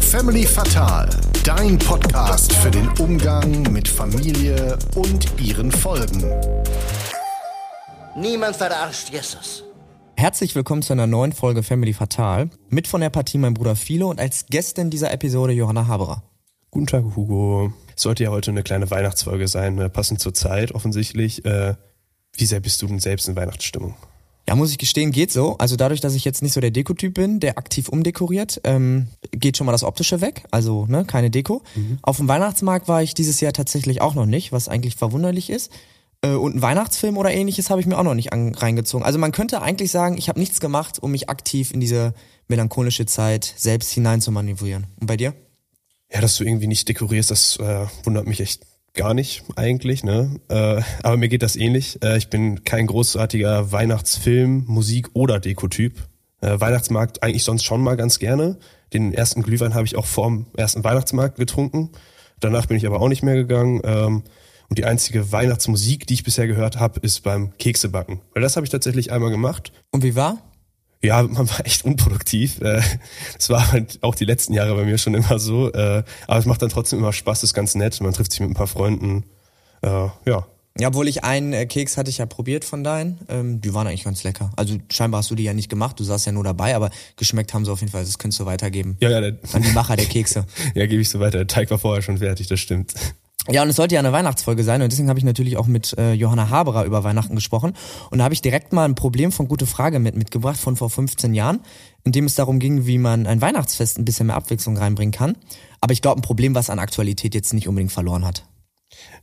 Family Fatal, dein Podcast für den Umgang mit Familie und ihren Folgen. Niemand verarscht Jesus. Herzlich willkommen zu einer neuen Folge Family Fatal. Mit von der Partie mein Bruder Philo und als Gästin dieser Episode Johanna Haberer. Guten Tag, Hugo. Es sollte ja heute eine kleine Weihnachtsfolge sein, ne? passend zur Zeit offensichtlich. Äh, wie sehr bist du denn selbst in Weihnachtsstimmung? Ja, muss ich gestehen, geht so. Also dadurch, dass ich jetzt nicht so der Dekotyp bin, der aktiv umdekoriert, ähm, geht schon mal das Optische weg. Also ne, keine Deko. Mhm. Auf dem Weihnachtsmarkt war ich dieses Jahr tatsächlich auch noch nicht, was eigentlich verwunderlich ist. Äh, und einen Weihnachtsfilm oder ähnliches habe ich mir auch noch nicht an, reingezogen. Also man könnte eigentlich sagen, ich habe nichts gemacht, um mich aktiv in diese melancholische Zeit selbst hinein zu manövrieren. Und bei dir? Ja, dass du irgendwie nicht dekorierst, das äh, wundert mich echt gar nicht eigentlich, ne? Äh, aber mir geht das ähnlich. Äh, ich bin kein großartiger Weihnachtsfilm, Musik oder Dekotyp. Äh, Weihnachtsmarkt eigentlich sonst schon mal ganz gerne. Den ersten Glühwein habe ich auch vorm ersten Weihnachtsmarkt getrunken. Danach bin ich aber auch nicht mehr gegangen. Ähm, und die einzige Weihnachtsmusik, die ich bisher gehört habe, ist beim Keksebacken. Weil das habe ich tatsächlich einmal gemacht. Und wie war? Ja, man war echt unproduktiv. Äh, das war halt auch die letzten Jahre bei mir schon immer so. Äh, aber es macht dann trotzdem immer Spaß, ist ganz nett. Man trifft sich mit ein paar Freunden. Äh, ja. Ja, obwohl ich einen Keks hatte ich ja probiert von deinen. Ähm, die waren eigentlich ganz lecker. Also scheinbar hast du die ja nicht gemacht, du saßt ja nur dabei, aber geschmeckt haben sie auf jeden Fall. Das könntest du weitergeben. Ja, ja. Der, An die Macher der Kekse. ja, gebe ich so weiter. Der Teig war vorher schon fertig, das stimmt. Ja, und es sollte ja eine Weihnachtsfolge sein und deswegen habe ich natürlich auch mit äh, Johanna Haberer über Weihnachten gesprochen und da habe ich direkt mal ein Problem von Gute Frage mit mitgebracht von vor 15 Jahren, in dem es darum ging, wie man ein Weihnachtsfest ein bisschen mehr Abwechslung reinbringen kann. Aber ich glaube, ein Problem, was an Aktualität jetzt nicht unbedingt verloren hat.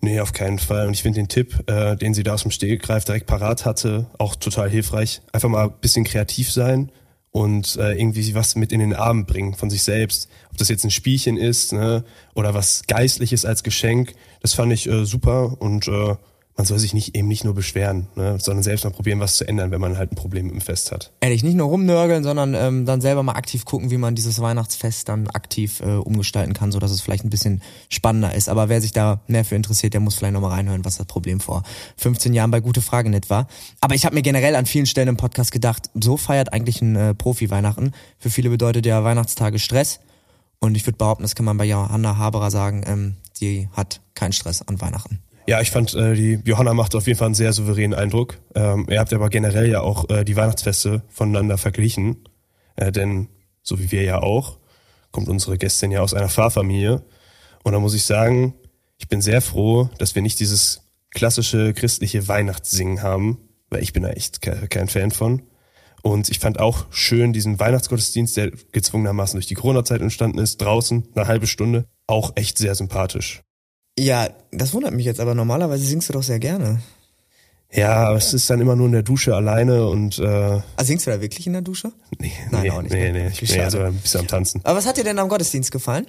Nee, auf keinen Fall. Und ich finde den Tipp, äh, den sie da aus dem Stegreif direkt parat hatte, auch total hilfreich. Einfach mal ein bisschen kreativ sein und äh, irgendwie was mit in den Abend bringen von sich selbst. Ob das jetzt ein Spielchen ist ne, oder was Geistliches als Geschenk, das fand ich äh, super und äh, man soll sich nicht eben nicht nur beschweren, ne, sondern selbst mal probieren, was zu ändern, wenn man halt ein Problem dem Fest hat. Ehrlich, nicht nur rumnörgeln, sondern ähm, dann selber mal aktiv gucken, wie man dieses Weihnachtsfest dann aktiv äh, umgestalten kann, so dass es vielleicht ein bisschen spannender ist. Aber wer sich da mehr für interessiert, der muss vielleicht nochmal reinhören, was das Problem vor 15 Jahren bei Gute Frage nicht war. Aber ich habe mir generell an vielen Stellen im Podcast gedacht, so feiert eigentlich ein äh, Profi-Weihnachten. Für viele bedeutet ja Weihnachtstage Stress. Und ich würde behaupten, das kann man bei Johanna Haberer sagen, ähm, die hat keinen Stress an Weihnachten. Ja, ich fand, äh, die Johanna macht auf jeden Fall einen sehr souveränen Eindruck. Ähm, ihr habt aber generell ja auch äh, die Weihnachtsfeste voneinander verglichen. Äh, denn, so wie wir ja auch, kommt unsere Gästin ja aus einer Pfarrfamilie. Und da muss ich sagen, ich bin sehr froh, dass wir nicht dieses klassische christliche Weihnachtssingen haben, weil ich bin da echt kein Fan von. Und ich fand auch schön diesen Weihnachtsgottesdienst, der gezwungenermaßen durch die Corona-Zeit entstanden ist, draußen, eine halbe Stunde, auch echt sehr sympathisch. Ja, das wundert mich jetzt, aber normalerweise singst du doch sehr gerne. Ja, aber es ist dann immer nur in der Dusche alleine und äh. Also singst du da wirklich in der Dusche? Nee, Nein, nee, auch nicht. Nee, nee, ich bin also ein bisschen am Tanzen. Aber was hat dir denn am Gottesdienst gefallen?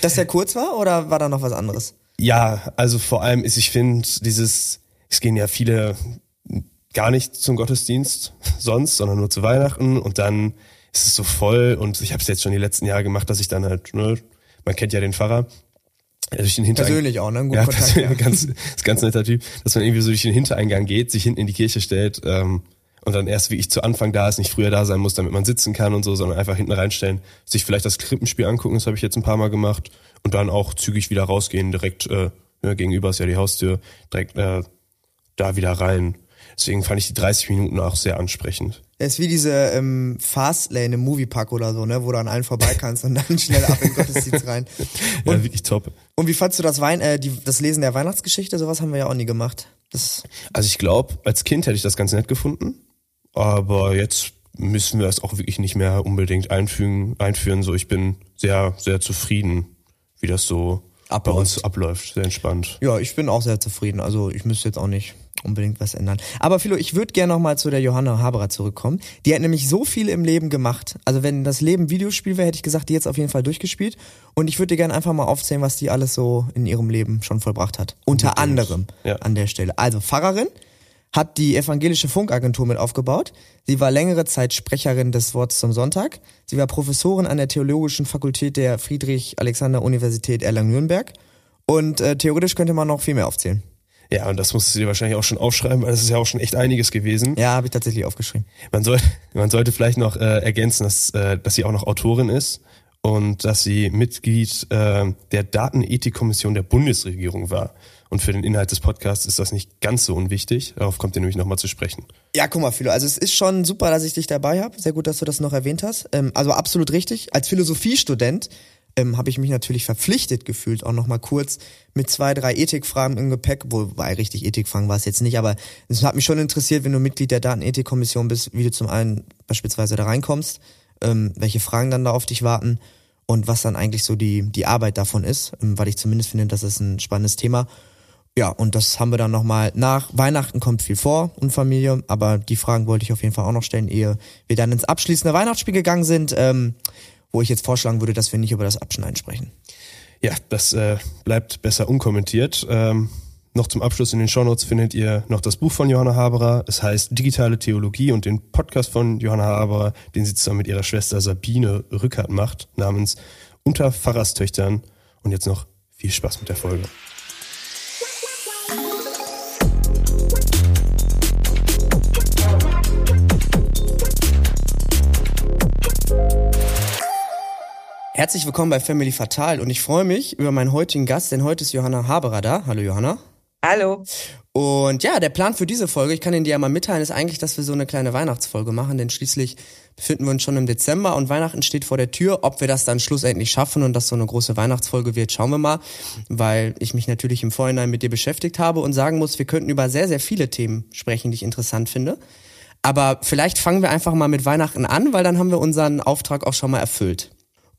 Dass der kurz war oder war da noch was anderes? Ja, also vor allem ist, ich finde, dieses, es gehen ja viele gar nicht zum Gottesdienst sonst, sondern nur zu Weihnachten und dann ist es so voll und ich habe es jetzt schon die letzten Jahre gemacht, dass ich dann halt, ne, man kennt ja den Pfarrer, durch den Hintereingang. Persönlich auch, ne? Ein ja, Kontakt, ja. ganz, ist ganz netter Typ, dass man irgendwie so durch den Hintereingang geht, sich hinten in die Kirche stellt ähm, und dann erst wie ich zu Anfang da ist, nicht früher da sein muss, damit man sitzen kann und so, sondern einfach hinten reinstellen, sich vielleicht das Krippenspiel angucken, das habe ich jetzt ein paar Mal gemacht und dann auch zügig wieder rausgehen, direkt äh, ja, gegenüber ist ja die Haustür, direkt äh, da wieder rein. Deswegen fand ich die 30 Minuten auch sehr ansprechend. Es ist wie diese ähm, Fastlane im Moviepark oder so, ne, wo du an allen vorbei kannst und dann schnell ab in den Gottesdienst rein. Und, ja, wirklich top. Und wie fandst du das Wein, äh, die, das Lesen der Weihnachtsgeschichte? Sowas haben wir ja auch nie gemacht. Das also ich glaube, als Kind hätte ich das ganz nett gefunden, aber jetzt müssen wir das auch wirklich nicht mehr unbedingt einfügen, einführen. So, ich bin sehr, sehr zufrieden, wie das so abläuft. bei uns abläuft. Sehr entspannt. Ja, ich bin auch sehr zufrieden. Also ich müsste jetzt auch nicht unbedingt was ändern. Aber Philo, ich würde gerne nochmal zu der Johanna Haberer zurückkommen. Die hat nämlich so viel im Leben gemacht. Also wenn das Leben Videospiel wäre, hätte ich gesagt, die jetzt auf jeden Fall durchgespielt. Und ich würde dir gerne einfach mal aufzählen, was die alles so in ihrem Leben schon vollbracht hat. Unter Unbedingt. anderem ja. an der Stelle. Also Pfarrerin, hat die evangelische Funkagentur mit aufgebaut. Sie war längere Zeit Sprecherin des Wortes zum Sonntag. Sie war Professorin an der Theologischen Fakultät der Friedrich-Alexander-Universität Erlangen-Nürnberg. Und äh, theoretisch könnte man noch viel mehr aufzählen. Ja, und das musstest du dir wahrscheinlich auch schon aufschreiben, weil es ist ja auch schon echt einiges gewesen. Ja, habe ich tatsächlich aufgeschrieben. Man, soll, man sollte vielleicht noch äh, ergänzen, dass, äh, dass sie auch noch Autorin ist und dass sie Mitglied äh, der Datenethikkommission der Bundesregierung war. Und für den Inhalt des Podcasts ist das nicht ganz so unwichtig. Darauf kommt ihr nämlich nochmal zu sprechen. Ja, guck mal, Philo, also es ist schon super, dass ich dich dabei habe. Sehr gut, dass du das noch erwähnt hast. Ähm, also absolut richtig. Als Philosophiestudent ähm, habe ich mich natürlich verpflichtet gefühlt, auch nochmal kurz mit zwei, drei Ethikfragen im Gepäck, wobei richtig Ethikfragen war es jetzt nicht, aber es hat mich schon interessiert, wenn du Mitglied der Datenethikkommission bist, wie du zum einen beispielsweise da reinkommst, ähm, welche Fragen dann da auf dich warten und was dann eigentlich so die, die Arbeit davon ist, ähm, weil ich zumindest finde, das ist ein spannendes Thema. Ja, und das haben wir dann nochmal nach Weihnachten kommt viel vor und Familie, aber die Fragen wollte ich auf jeden Fall auch noch stellen, ehe wir dann ins abschließende Weihnachtsspiel gegangen sind. Ähm, wo ich jetzt vorschlagen würde, dass wir nicht über das Abschneiden sprechen. Ja, das äh, bleibt besser unkommentiert. Ähm, noch zum Abschluss in den Shownotes findet ihr noch das Buch von Johanna Haberer. Es heißt Digitale Theologie und den Podcast von Johanna Haberer, den sie zusammen mit ihrer Schwester Sabine Rückert macht, namens Unter Pfarrerstöchtern. Und jetzt noch viel Spaß mit der Folge. Herzlich willkommen bei Family Fatal und ich freue mich über meinen heutigen Gast, denn heute ist Johanna Haberer da. Hallo Johanna. Hallo. Und ja, der Plan für diese Folge, ich kann Ihnen dir ja mal mitteilen, ist eigentlich, dass wir so eine kleine Weihnachtsfolge machen, denn schließlich befinden wir uns schon im Dezember und Weihnachten steht vor der Tür. Ob wir das dann schlussendlich schaffen und das so eine große Weihnachtsfolge wird, schauen wir mal, weil ich mich natürlich im Vorhinein mit dir beschäftigt habe und sagen muss, wir könnten über sehr, sehr viele Themen sprechen, die ich interessant finde. Aber vielleicht fangen wir einfach mal mit Weihnachten an, weil dann haben wir unseren Auftrag auch schon mal erfüllt.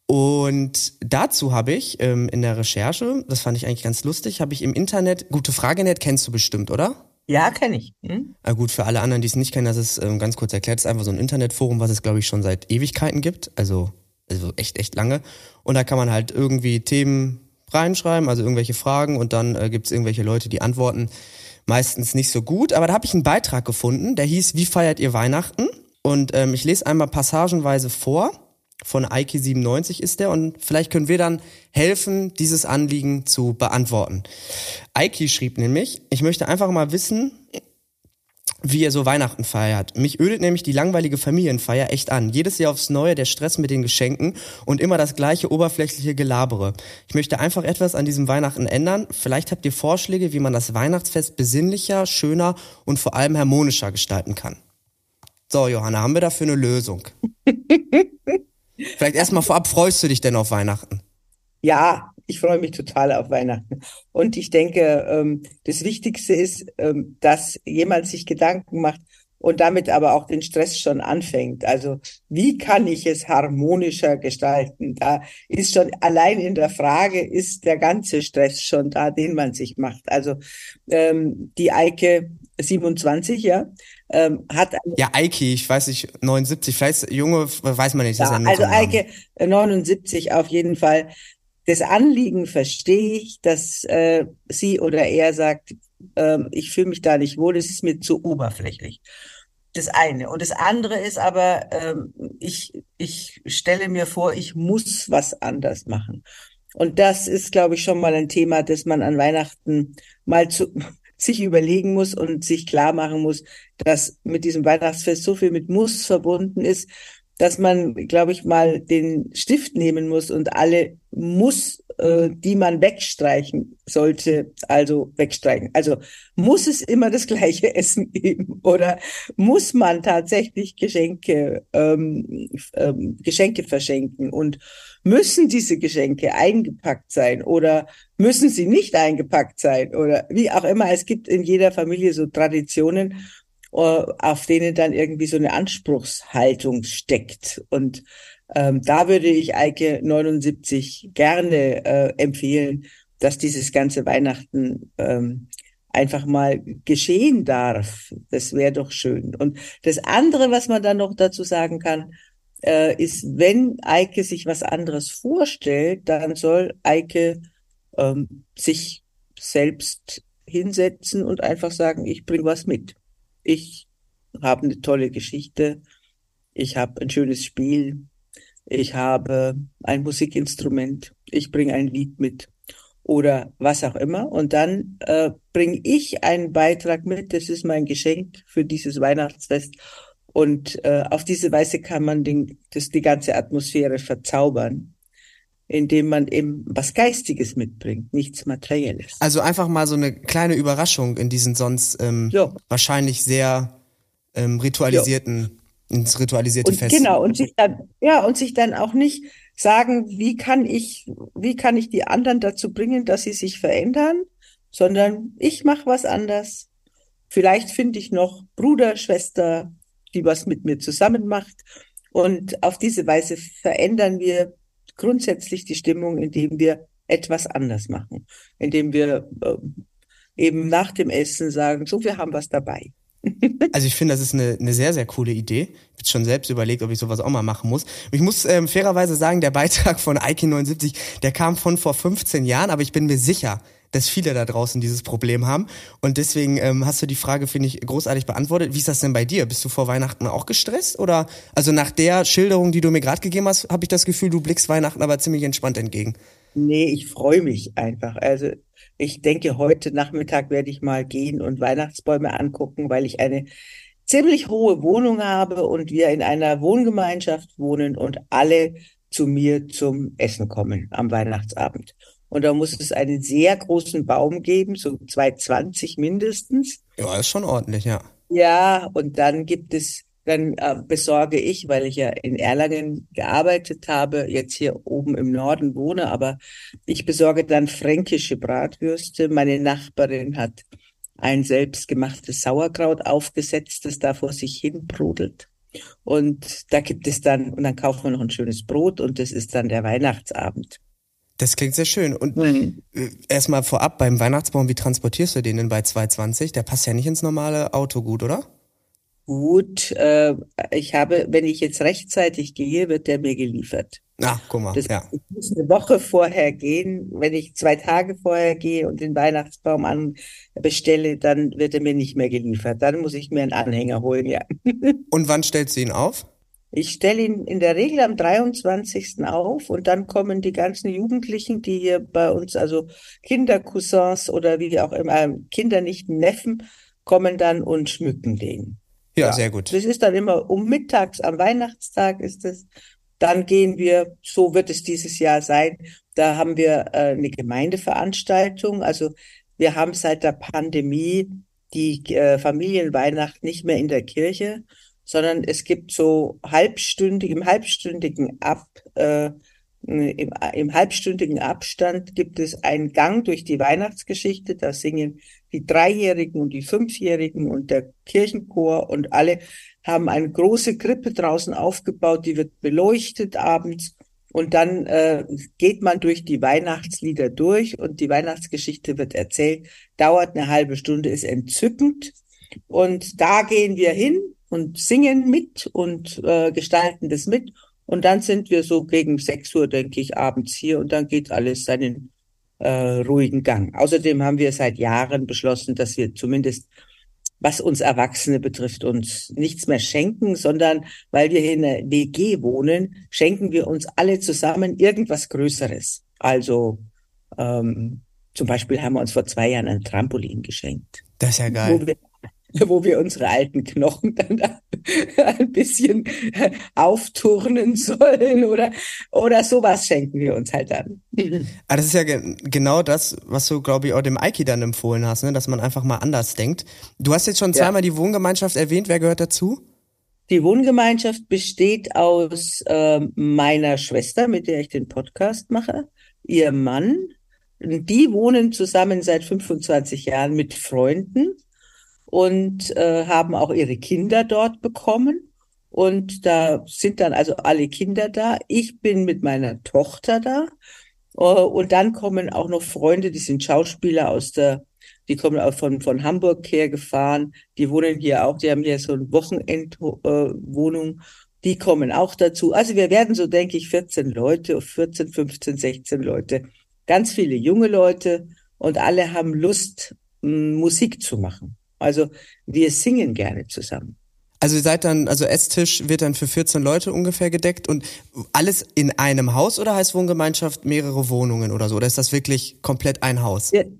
Und dazu habe ich ähm, in der Recherche, das fand ich eigentlich ganz lustig, habe ich im Internet, gute Frage Net kennst du bestimmt, oder? Ja, kenne ich. Hm? Na gut, für alle anderen, die es nicht kennen, das ist ähm, ganz kurz erklärt, das ist einfach so ein Internetforum, was es glaube ich schon seit Ewigkeiten gibt, also also echt echt lange. Und da kann man halt irgendwie Themen reinschreiben, also irgendwelche Fragen und dann äh, gibt es irgendwelche Leute, die antworten. Meistens nicht so gut, aber da habe ich einen Beitrag gefunden, der hieß Wie feiert ihr Weihnachten? Und ähm, ich lese einmal passagenweise vor von Eike 97 ist der und vielleicht können wir dann helfen, dieses Anliegen zu beantworten. Eike schrieb nämlich, ich möchte einfach mal wissen, wie ihr so Weihnachten feiert. Mich ödet nämlich die langweilige Familienfeier echt an. Jedes Jahr aufs Neue der Stress mit den Geschenken und immer das gleiche oberflächliche Gelabere. Ich möchte einfach etwas an diesem Weihnachten ändern. Vielleicht habt ihr Vorschläge, wie man das Weihnachtsfest besinnlicher, schöner und vor allem harmonischer gestalten kann. So, Johanna, haben wir dafür eine Lösung? Vielleicht erstmal vorab, freust du dich denn auf Weihnachten? Ja, ich freue mich total auf Weihnachten. Und ich denke, ähm, das Wichtigste ist, ähm, dass jemand sich Gedanken macht und damit aber auch den Stress schon anfängt. Also wie kann ich es harmonischer gestalten? Da ist schon allein in der Frage, ist der ganze Stress schon da, den man sich macht. Also ähm, die Eike 27, ja, ähm, hat. Ja, Eike, ich weiß nicht, 79, vielleicht Junge, weiß man nicht. Ja, also Eike 79 auf jeden Fall. Das Anliegen verstehe ich, dass äh, sie oder er sagt, ähm, ich fühle mich da nicht wohl, es ist mir zu oberflächlich. Das eine. Und das andere ist aber, ähm, ich, ich stelle mir vor, ich muss was anders machen. Und das ist, glaube ich, schon mal ein Thema, das man an Weihnachten mal zu, sich überlegen muss und sich klar machen muss, dass mit diesem Weihnachtsfest so viel mit Muss verbunden ist, dass man, glaube ich, mal den Stift nehmen muss und alle Muss, äh, die man wegstreichen sollte, also wegstreichen. Also muss es immer das gleiche Essen geben oder muss man tatsächlich Geschenke, ähm, ähm, Geschenke verschenken und müssen diese Geschenke eingepackt sein oder müssen sie nicht eingepackt sein oder wie auch immer. Es gibt in jeder Familie so Traditionen äh, auf denen dann irgendwie so eine Anspruchshaltung steckt. Und ähm, da würde ich Eike 79 gerne äh, empfehlen, dass dieses ganze Weihnachten ähm, einfach mal geschehen darf. Das wäre doch schön. Und das andere, was man dann noch dazu sagen kann, äh, ist, wenn Eike sich was anderes vorstellt, dann soll Eike ähm, sich selbst hinsetzen und einfach sagen, ich bringe was mit ich habe eine tolle Geschichte, ich habe ein schönes Spiel, ich habe ein Musikinstrument, ich bringe ein Lied mit. oder was auch immer. Und dann äh, bringe ich einen Beitrag mit. Das ist mein Geschenk für dieses Weihnachtsfest. Und äh, auf diese Weise kann man den, das, die ganze Atmosphäre verzaubern, indem man eben was Geistiges mitbringt, nichts Materielles. Also einfach mal so eine kleine Überraschung in diesen sonst ähm, wahrscheinlich sehr ähm, ritualisierten, jo. Ins ritualisierte und Fest. Genau, und sich dann, ja, und sich dann auch nicht sagen, wie kann ich, wie kann ich die anderen dazu bringen, dass sie sich verändern, sondern ich mache was anders. Vielleicht finde ich noch Bruder, Schwester, die was mit mir zusammen macht. Und auf diese Weise verändern wir grundsätzlich die Stimmung, indem wir etwas anders machen, indem wir äh, eben nach dem Essen sagen, so, wir haben was dabei. Also ich finde, das ist eine, eine sehr, sehr coole Idee. Ich habe schon selbst überlegt, ob ich sowas auch mal machen muss. Ich muss ähm, fairerweise sagen, der Beitrag von Ike 79, der kam von vor 15 Jahren, aber ich bin mir sicher, dass viele da draußen dieses Problem haben. Und deswegen ähm, hast du die Frage, finde ich, großartig beantwortet. Wie ist das denn bei dir? Bist du vor Weihnachten auch gestresst? Oder also nach der Schilderung, die du mir gerade gegeben hast, habe ich das Gefühl, du blickst Weihnachten aber ziemlich entspannt entgegen. Nee, ich freue mich einfach. Also ich denke, heute Nachmittag werde ich mal gehen und Weihnachtsbäume angucken, weil ich eine ziemlich hohe Wohnung habe und wir in einer Wohngemeinschaft wohnen und alle zu mir zum Essen kommen am Weihnachtsabend. Und da muss es einen sehr großen Baum geben, so 220 mindestens. Ja, ist schon ordentlich, ja. Ja, und dann gibt es dann äh, besorge ich, weil ich ja in Erlangen gearbeitet habe, jetzt hier oben im Norden wohne, aber ich besorge dann fränkische Bratwürste. Meine Nachbarin hat ein selbstgemachtes Sauerkraut aufgesetzt, das da vor sich hin brodelt. Und da gibt es dann, und dann kaufen wir noch ein schönes Brot und das ist dann der Weihnachtsabend. Das klingt sehr schön. Und mhm. erstmal vorab beim Weihnachtsbaum, wie transportierst du den denn bei 220? Der passt ja nicht ins normale Auto gut, oder? Gut, äh, ich habe, wenn ich jetzt rechtzeitig gehe, wird der mir geliefert. Ah, guck mal, das ja. muss eine Woche vorher gehen. Wenn ich zwei Tage vorher gehe und den Weihnachtsbaum an bestelle, dann wird er mir nicht mehr geliefert. Dann muss ich mir einen Anhänger holen, ja. Und wann stellst du ihn auf? Ich stelle ihn in der Regel am 23. auf und dann kommen die ganzen Jugendlichen, die hier bei uns, also Kindercousins oder wie auch immer, Kinder nicht Neffen, kommen dann und schmücken den. Ja, sehr gut. Das ist dann immer um mittags am Weihnachtstag ist es. Dann gehen wir, so wird es dieses Jahr sein, da haben wir äh, eine Gemeindeveranstaltung. Also wir haben seit der Pandemie die äh, Familienweihnacht nicht mehr in der Kirche, sondern es gibt so halbstündig, im halbstündigen Ab, äh, im, im halbstündigen Abstand gibt es einen Gang durch die Weihnachtsgeschichte. Da singen die Dreijährigen und die Fünfjährigen und der Kirchenchor und alle haben eine große Krippe draußen aufgebaut, die wird beleuchtet abends. Und dann äh, geht man durch die Weihnachtslieder durch und die Weihnachtsgeschichte wird erzählt, dauert eine halbe Stunde, ist entzückend. Und da gehen wir hin und singen mit und äh, gestalten das mit und dann sind wir so gegen sechs Uhr, denke ich, abends hier und dann geht alles seinen äh, ruhigen Gang. Außerdem haben wir seit Jahren beschlossen, dass wir zumindest was uns Erwachsene betrifft, uns nichts mehr schenken, sondern weil wir hier in der WG wohnen, schenken wir uns alle zusammen irgendwas Größeres. Also ähm, zum Beispiel haben wir uns vor zwei Jahren ein Trampolin geschenkt. Das ist ja geil. Wo wir wo wir unsere alten Knochen dann ein bisschen aufturnen sollen oder, oder sowas schenken wir uns halt dann. Ah, das ist ja ge genau das, was du, glaube ich, auch dem Aiki dann empfohlen hast, ne? dass man einfach mal anders denkt. Du hast jetzt schon zweimal ja. die Wohngemeinschaft erwähnt. Wer gehört dazu? Die Wohngemeinschaft besteht aus äh, meiner Schwester, mit der ich den Podcast mache, ihr Mann. Die wohnen zusammen seit 25 Jahren mit Freunden und äh, haben auch ihre Kinder dort bekommen. Und da sind dann also alle Kinder da. Ich bin mit meiner Tochter da. Uh, und dann kommen auch noch Freunde, die sind Schauspieler aus der, die kommen auch von, von Hamburg her gefahren. Die wohnen hier auch, die haben hier so eine Wochenendwohnung. Äh, die kommen auch dazu. Also wir werden so, denke ich, 14 Leute, 14, 15, 16 Leute. Ganz viele junge Leute und alle haben Lust, Musik zu machen. Also wir singen gerne zusammen. Also ihr seid dann, also Esstisch wird dann für 14 Leute ungefähr gedeckt und alles in einem Haus oder heißt Wohngemeinschaft mehrere Wohnungen oder so? Oder ist das wirklich komplett ein Haus? Wir,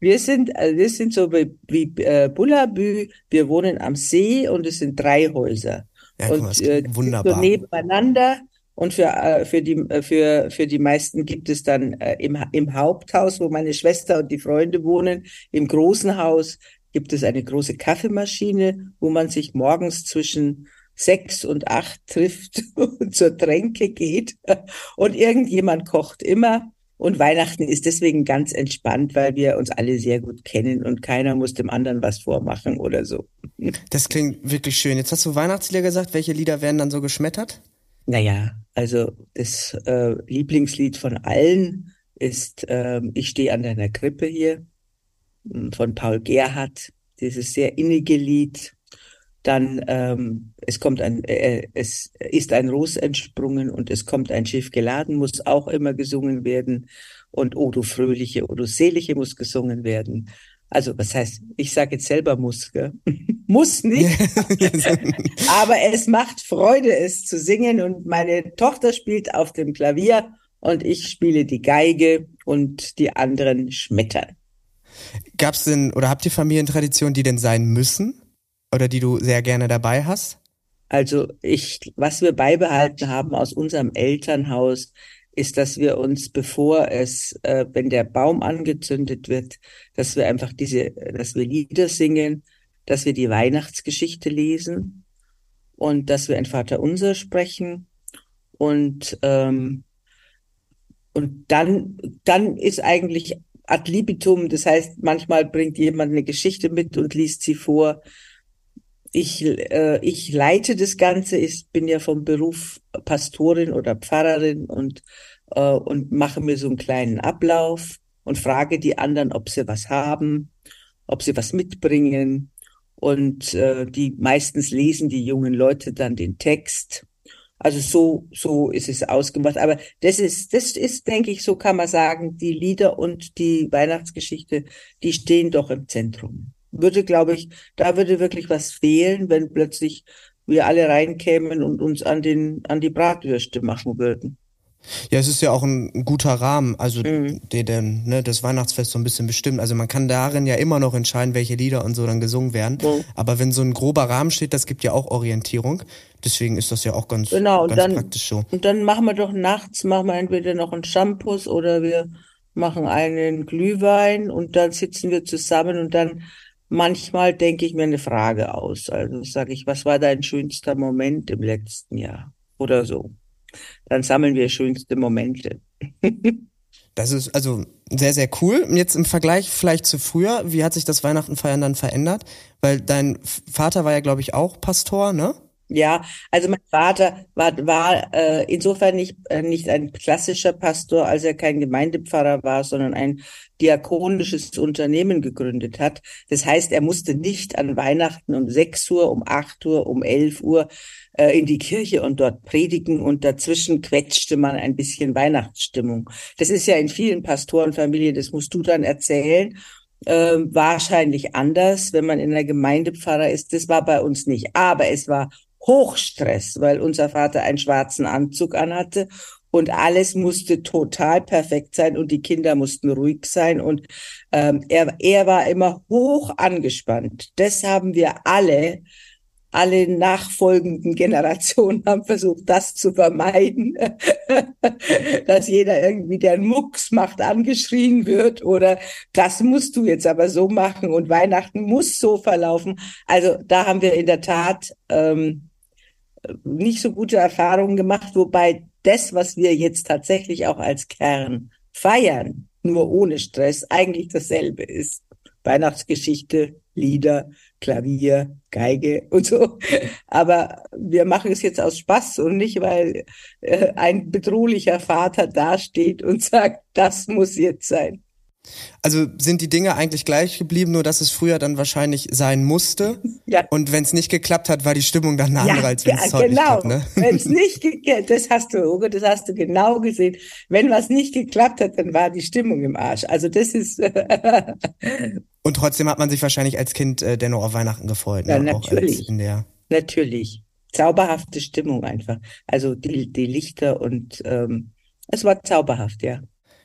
wir sind, also wir sind so wie, wie äh, Bullabü, wir wohnen am See und es sind drei Häuser. Ja, mal, und das äh, wunderbar. so nebeneinander und für, äh, für, die, äh, für, für die meisten gibt es dann äh, im, im Haupthaus, wo meine Schwester und die Freunde wohnen, im großen Haus gibt es eine große Kaffeemaschine, wo man sich morgens zwischen sechs und acht trifft und zur Tränke geht. Und irgendjemand kocht immer. Und Weihnachten ist deswegen ganz entspannt, weil wir uns alle sehr gut kennen und keiner muss dem anderen was vormachen oder so. Das klingt wirklich schön. Jetzt hast du Weihnachtslieder gesagt. Welche Lieder werden dann so geschmettert? Naja, also das äh, Lieblingslied von allen ist ähm, Ich stehe an deiner Krippe hier von Paul Gerhardt, dieses sehr innige Lied. Dann ähm, es kommt ein, äh, es ist ein Ros entsprungen und es kommt ein Schiff geladen, muss auch immer gesungen werden. Und O du Fröhliche, O du Selige muss gesungen werden. Also was heißt, ich sage jetzt selber muss, gell? muss nicht, aber es macht Freude, es zu singen. Und meine Tochter spielt auf dem Klavier und ich spiele die Geige und die anderen schmettern. Gab's denn oder habt ihr Familientraditionen, die denn sein müssen oder die du sehr gerne dabei hast? Also ich, was wir beibehalten haben aus unserem Elternhaus, ist, dass wir uns, bevor es, äh, wenn der Baum angezündet wird, dass wir einfach diese, dass wir Lieder singen, dass wir die Weihnachtsgeschichte lesen und dass wir ein Vaterunser sprechen und ähm, und dann dann ist eigentlich ad libitum, das heißt, manchmal bringt jemand eine Geschichte mit und liest sie vor. Ich, äh, ich leite das Ganze, ich bin ja vom Beruf Pastorin oder Pfarrerin und, äh, und mache mir so einen kleinen Ablauf und frage die anderen, ob sie was haben, ob sie was mitbringen. Und äh, die meistens lesen die jungen Leute dann den Text. Also so, so ist es ausgemacht. Aber das ist, das ist, denke ich, so kann man sagen, die Lieder und die Weihnachtsgeschichte, die stehen doch im Zentrum. Würde, glaube ich, da würde wirklich was fehlen, wenn plötzlich wir alle reinkämen und uns an den, an die Bratwürste machen würden. Ja, es ist ja auch ein, guter Rahmen, also Mhm. der dann ne, das Weihnachtsfest so ein bisschen bestimmt. Also man kann darin ja immer noch entscheiden, welche Lieder und so dann gesungen werden. Mhm. Aber wenn so ein grober Rahmen steht, das gibt ja auch Orientierung. Deswegen ist das ja auch ganz, Genau, und ganz dann- praktisch so. Und dann machen wir doch nachts, machen wir entweder noch einen Shampoos oder wir machen einen Glühwein und dann sitzen wir zusammen und dann manchmal denke ich mir eine Frage aus. Also sage ich, was war dein schönster Moment im letzten Jahr? Oder so. Dann sammeln wir schönste Momente. Das ist also sehr, sehr cool. Jetzt im Vergleich vielleicht zu früher, wie hat sich das Weihnachten feiern dann verändert? Weil dein Vater war ja, glaube ich, auch Pastor, ne? Ja, also mein Vater war, war äh, insofern nicht, äh, nicht ein klassischer Pastor, als er kein Gemeindepfarrer war, sondern ein diakonisches Unternehmen gegründet hat. Das heißt, er musste nicht an Weihnachten um 6 Uhr, um 8 Uhr, um 11 Uhr äh, in die Kirche und dort predigen und dazwischen quetschte man ein bisschen Weihnachtsstimmung. Das ist ja in vielen Pastorenfamilien, das musst du dann erzählen äh, wahrscheinlich anders, wenn man in der Gemeindepfarrer ist. Das war bei uns nicht. Aber es war Hochstress, weil unser Vater einen schwarzen Anzug anhatte und alles musste total perfekt sein und die Kinder mussten ruhig sein und ähm, er, er war immer hoch angespannt. Das haben wir alle alle nachfolgenden Generationen haben versucht, das zu vermeiden, dass jeder irgendwie, der Mucks macht, angeschrien wird oder das musst du jetzt aber so machen und Weihnachten muss so verlaufen. Also da haben wir in der Tat ähm, nicht so gute Erfahrungen gemacht, wobei das, was wir jetzt tatsächlich auch als Kern feiern, nur ohne Stress, eigentlich dasselbe ist. Weihnachtsgeschichte, Lieder, Klavier, Geige und so. Aber wir machen es jetzt aus Spaß und nicht, weil äh, ein bedrohlicher Vater dasteht und sagt, das muss jetzt sein. Also sind die Dinge eigentlich gleich geblieben, nur dass es früher dann wahrscheinlich sein musste. Ja. Und wenn es nicht geklappt hat, war die Stimmung dann eine andere, als wenn es ja, heute nicht genau. klappt, ne? Wenn es nicht geklappt, das hast du, Uwe, das hast du genau gesehen. Wenn was nicht geklappt hat, dann war die Stimmung im Arsch. Also das ist Und trotzdem hat man sich wahrscheinlich als Kind äh, dennoch auf Weihnachten gefreut, Ja, ne? Natürlich. natürlich. Zauberhafte Stimmung einfach. Also die, die Lichter und ähm, es war zauberhaft, ja.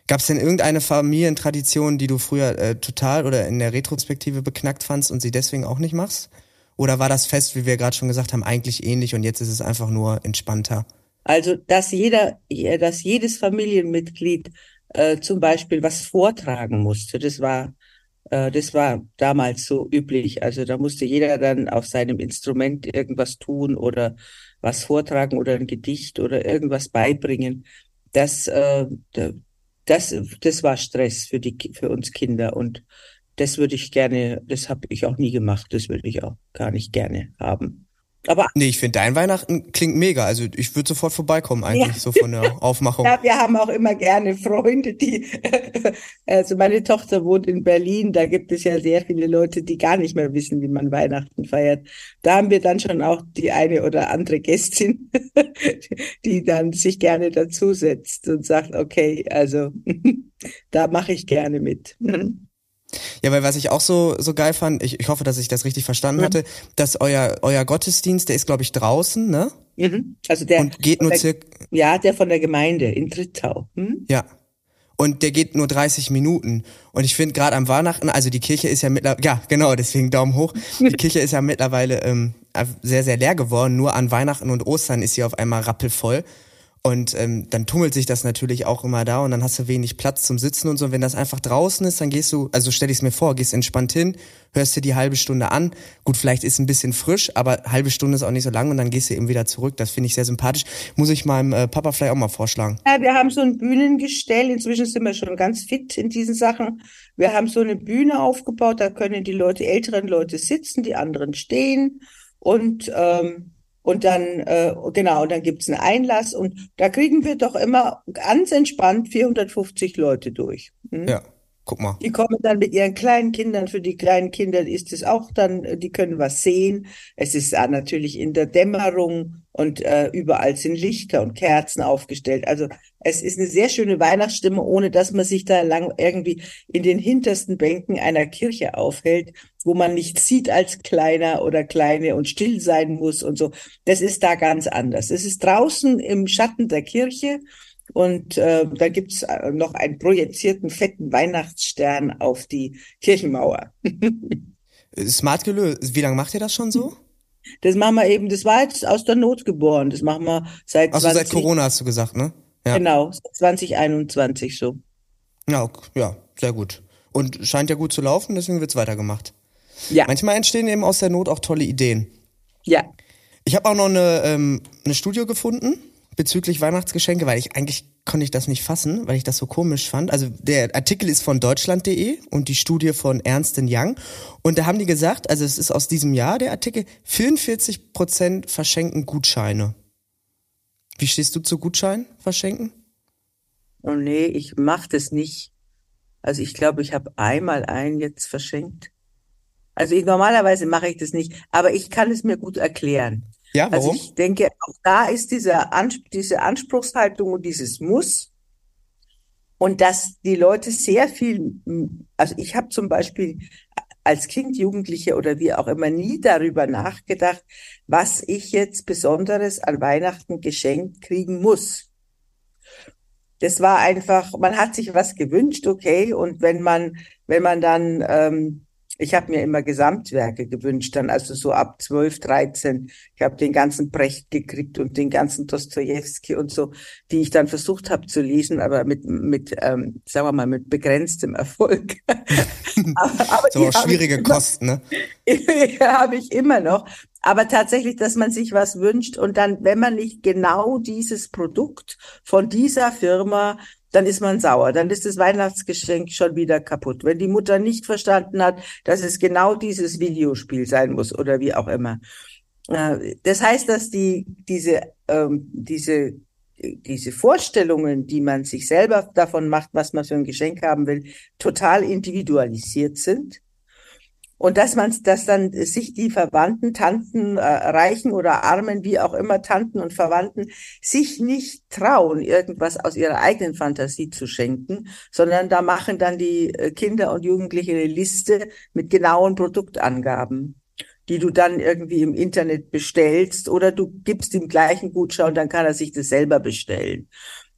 Gab es denn irgendeine Familientradition, die du früher äh, total oder in der Retrospektive beknackt fandst und sie deswegen auch nicht machst? Oder war das Fest, wie wir gerade schon gesagt haben, eigentlich ähnlich und jetzt ist es einfach nur entspannter? Also, dass jeder, dass jedes Familienmitglied äh, zum Beispiel was vortragen musste, das war, äh, das war damals so üblich. Also da musste jeder dann auf seinem Instrument irgendwas tun oder was vortragen oder ein Gedicht oder irgendwas beibringen. Das, äh, das, das war Stress für die, für uns Kinder und das würde ich gerne, das habe ich auch nie gemacht, das würde ich auch gar nicht gerne haben. Aber nee, ich finde dein Weihnachten klingt mega. Also ich würde sofort vorbeikommen eigentlich ja. so von der Aufmachung. Ja, wir haben auch immer gerne Freunde, die also meine Tochter wohnt in Berlin, da gibt es ja sehr viele Leute, die gar nicht mehr wissen, wie man Weihnachten feiert. Da haben wir dann schon auch die eine oder andere Gästin, die dann sich gerne dazusetzt und sagt, okay, also da mache ich gerne mit. Ja, weil was ich auch so so geil fand, ich, ich hoffe, dass ich das richtig verstanden ja. hatte, dass euer euer Gottesdienst, der ist glaube ich draußen, ne? Mhm. Also der und geht nur circa ja, der von der Gemeinde in Trittau. Hm? Ja. Und der geht nur 30 Minuten. Und ich finde gerade am Weihnachten, also die Kirche ist ja mittlerweile, ja genau, deswegen Daumen hoch. Die Kirche ist ja mittlerweile ähm, sehr, sehr leer geworden. Nur an Weihnachten und Ostern ist sie auf einmal rappelvoll. Und ähm, dann tummelt sich das natürlich auch immer da und dann hast du wenig Platz zum Sitzen und so. Und wenn das einfach draußen ist, dann gehst du, also stell ich es mir vor, gehst entspannt hin, hörst dir die halbe Stunde an. Gut, vielleicht ist ein bisschen frisch, aber halbe Stunde ist auch nicht so lang und dann gehst du eben wieder zurück. Das finde ich sehr sympathisch. Muss ich meinem äh, Papa vielleicht auch mal vorschlagen. Ja, wir haben so ein Bühnengestell. Inzwischen sind wir schon ganz fit in diesen Sachen. Wir haben so eine Bühne aufgebaut, da können die Leute, älteren Leute sitzen, die anderen stehen und ähm, und dann, äh, genau, und dann gibt's einen Einlass und da kriegen wir doch immer ganz entspannt 450 Leute durch. Hm? Ja. Guck mal. Die kommen dann mit ihren kleinen Kindern. Für die kleinen Kinder ist es auch dann, die können was sehen. Es ist äh, natürlich in der Dämmerung und äh, überall sind Lichter und Kerzen aufgestellt. Also es ist eine sehr schöne Weihnachtsstimme, ohne dass man sich da lang irgendwie in den hintersten Bänken einer Kirche aufhält, wo man nichts sieht als kleiner oder kleine und still sein muss und so. Das ist da ganz anders. Es ist draußen im Schatten der Kirche und äh, da gibt's äh, noch einen projizierten fetten Weihnachtsstern auf die Kirchenmauer. Smart gelöst. Wie lange macht ihr das schon so? Das machen wir eben, das war jetzt aus der Not geboren. Das machen wir seit Also 20, seit Corona hast du gesagt, ne? Ja. Genau, 2021 so. Ja, ja, sehr gut. Und scheint ja gut zu laufen, deswegen wird's weitergemacht. Ja. Manchmal entstehen eben aus der Not auch tolle Ideen. Ja. Ich habe auch noch eine, ähm, eine Studio gefunden bezüglich Weihnachtsgeschenke, weil ich eigentlich konnte ich das nicht fassen, weil ich das so komisch fand. Also der Artikel ist von deutschland.de und die Studie von Ernst Young und da haben die gesagt, also es ist aus diesem Jahr der Artikel, 44 Prozent verschenken Gutscheine. Wie stehst du zu Gutscheinen verschenken? Oh nee, ich mach das nicht. Also ich glaube, ich habe einmal einen jetzt verschenkt. Also ich, normalerweise mache ich das nicht, aber ich kann es mir gut erklären. Ja, also warum? Also ich denke, auch da ist diese, Ans diese Anspruchshaltung und dieses Muss. Und dass die Leute sehr viel, also ich habe zum Beispiel als Kind, Jugendliche oder wie auch immer nie darüber nachgedacht, was ich jetzt Besonderes an Weihnachten geschenkt kriegen muss. Das war einfach, man hat sich was gewünscht, okay, und wenn man, wenn man dann ähm, ich habe mir immer Gesamtwerke gewünscht, dann also so ab 12, 13. Ich habe den ganzen Brecht gekriegt und den ganzen Dostoevsky und so, die ich dann versucht habe zu lesen, aber mit, mit ähm, sagen wir mal, mit begrenztem Erfolg. aber, aber so schwierige Kosten, ne? habe ich immer noch. Aber tatsächlich, dass man sich was wünscht und dann, wenn man nicht genau dieses Produkt von dieser Firma dann ist man sauer, dann ist das Weihnachtsgeschenk schon wieder kaputt. Wenn die Mutter nicht verstanden hat, dass es genau dieses Videospiel sein muss oder wie auch immer. Äh, das heißt, dass die, diese, ähm, diese, diese Vorstellungen, die man sich selber davon macht, was man für ein Geschenk haben will, total individualisiert sind und dass man, dass dann sich die Verwandten, Tanten, äh, Reichen oder Armen, wie auch immer, Tanten und Verwandten, sich nicht trauen, irgendwas aus ihrer eigenen Fantasie zu schenken, sondern da machen dann die äh, Kinder und Jugendliche eine Liste mit genauen Produktangaben. die du dann irgendwie im Internet bestellst oder du gibst ihm gleich einen Gutschein, dann kann er sich das selber bestellen.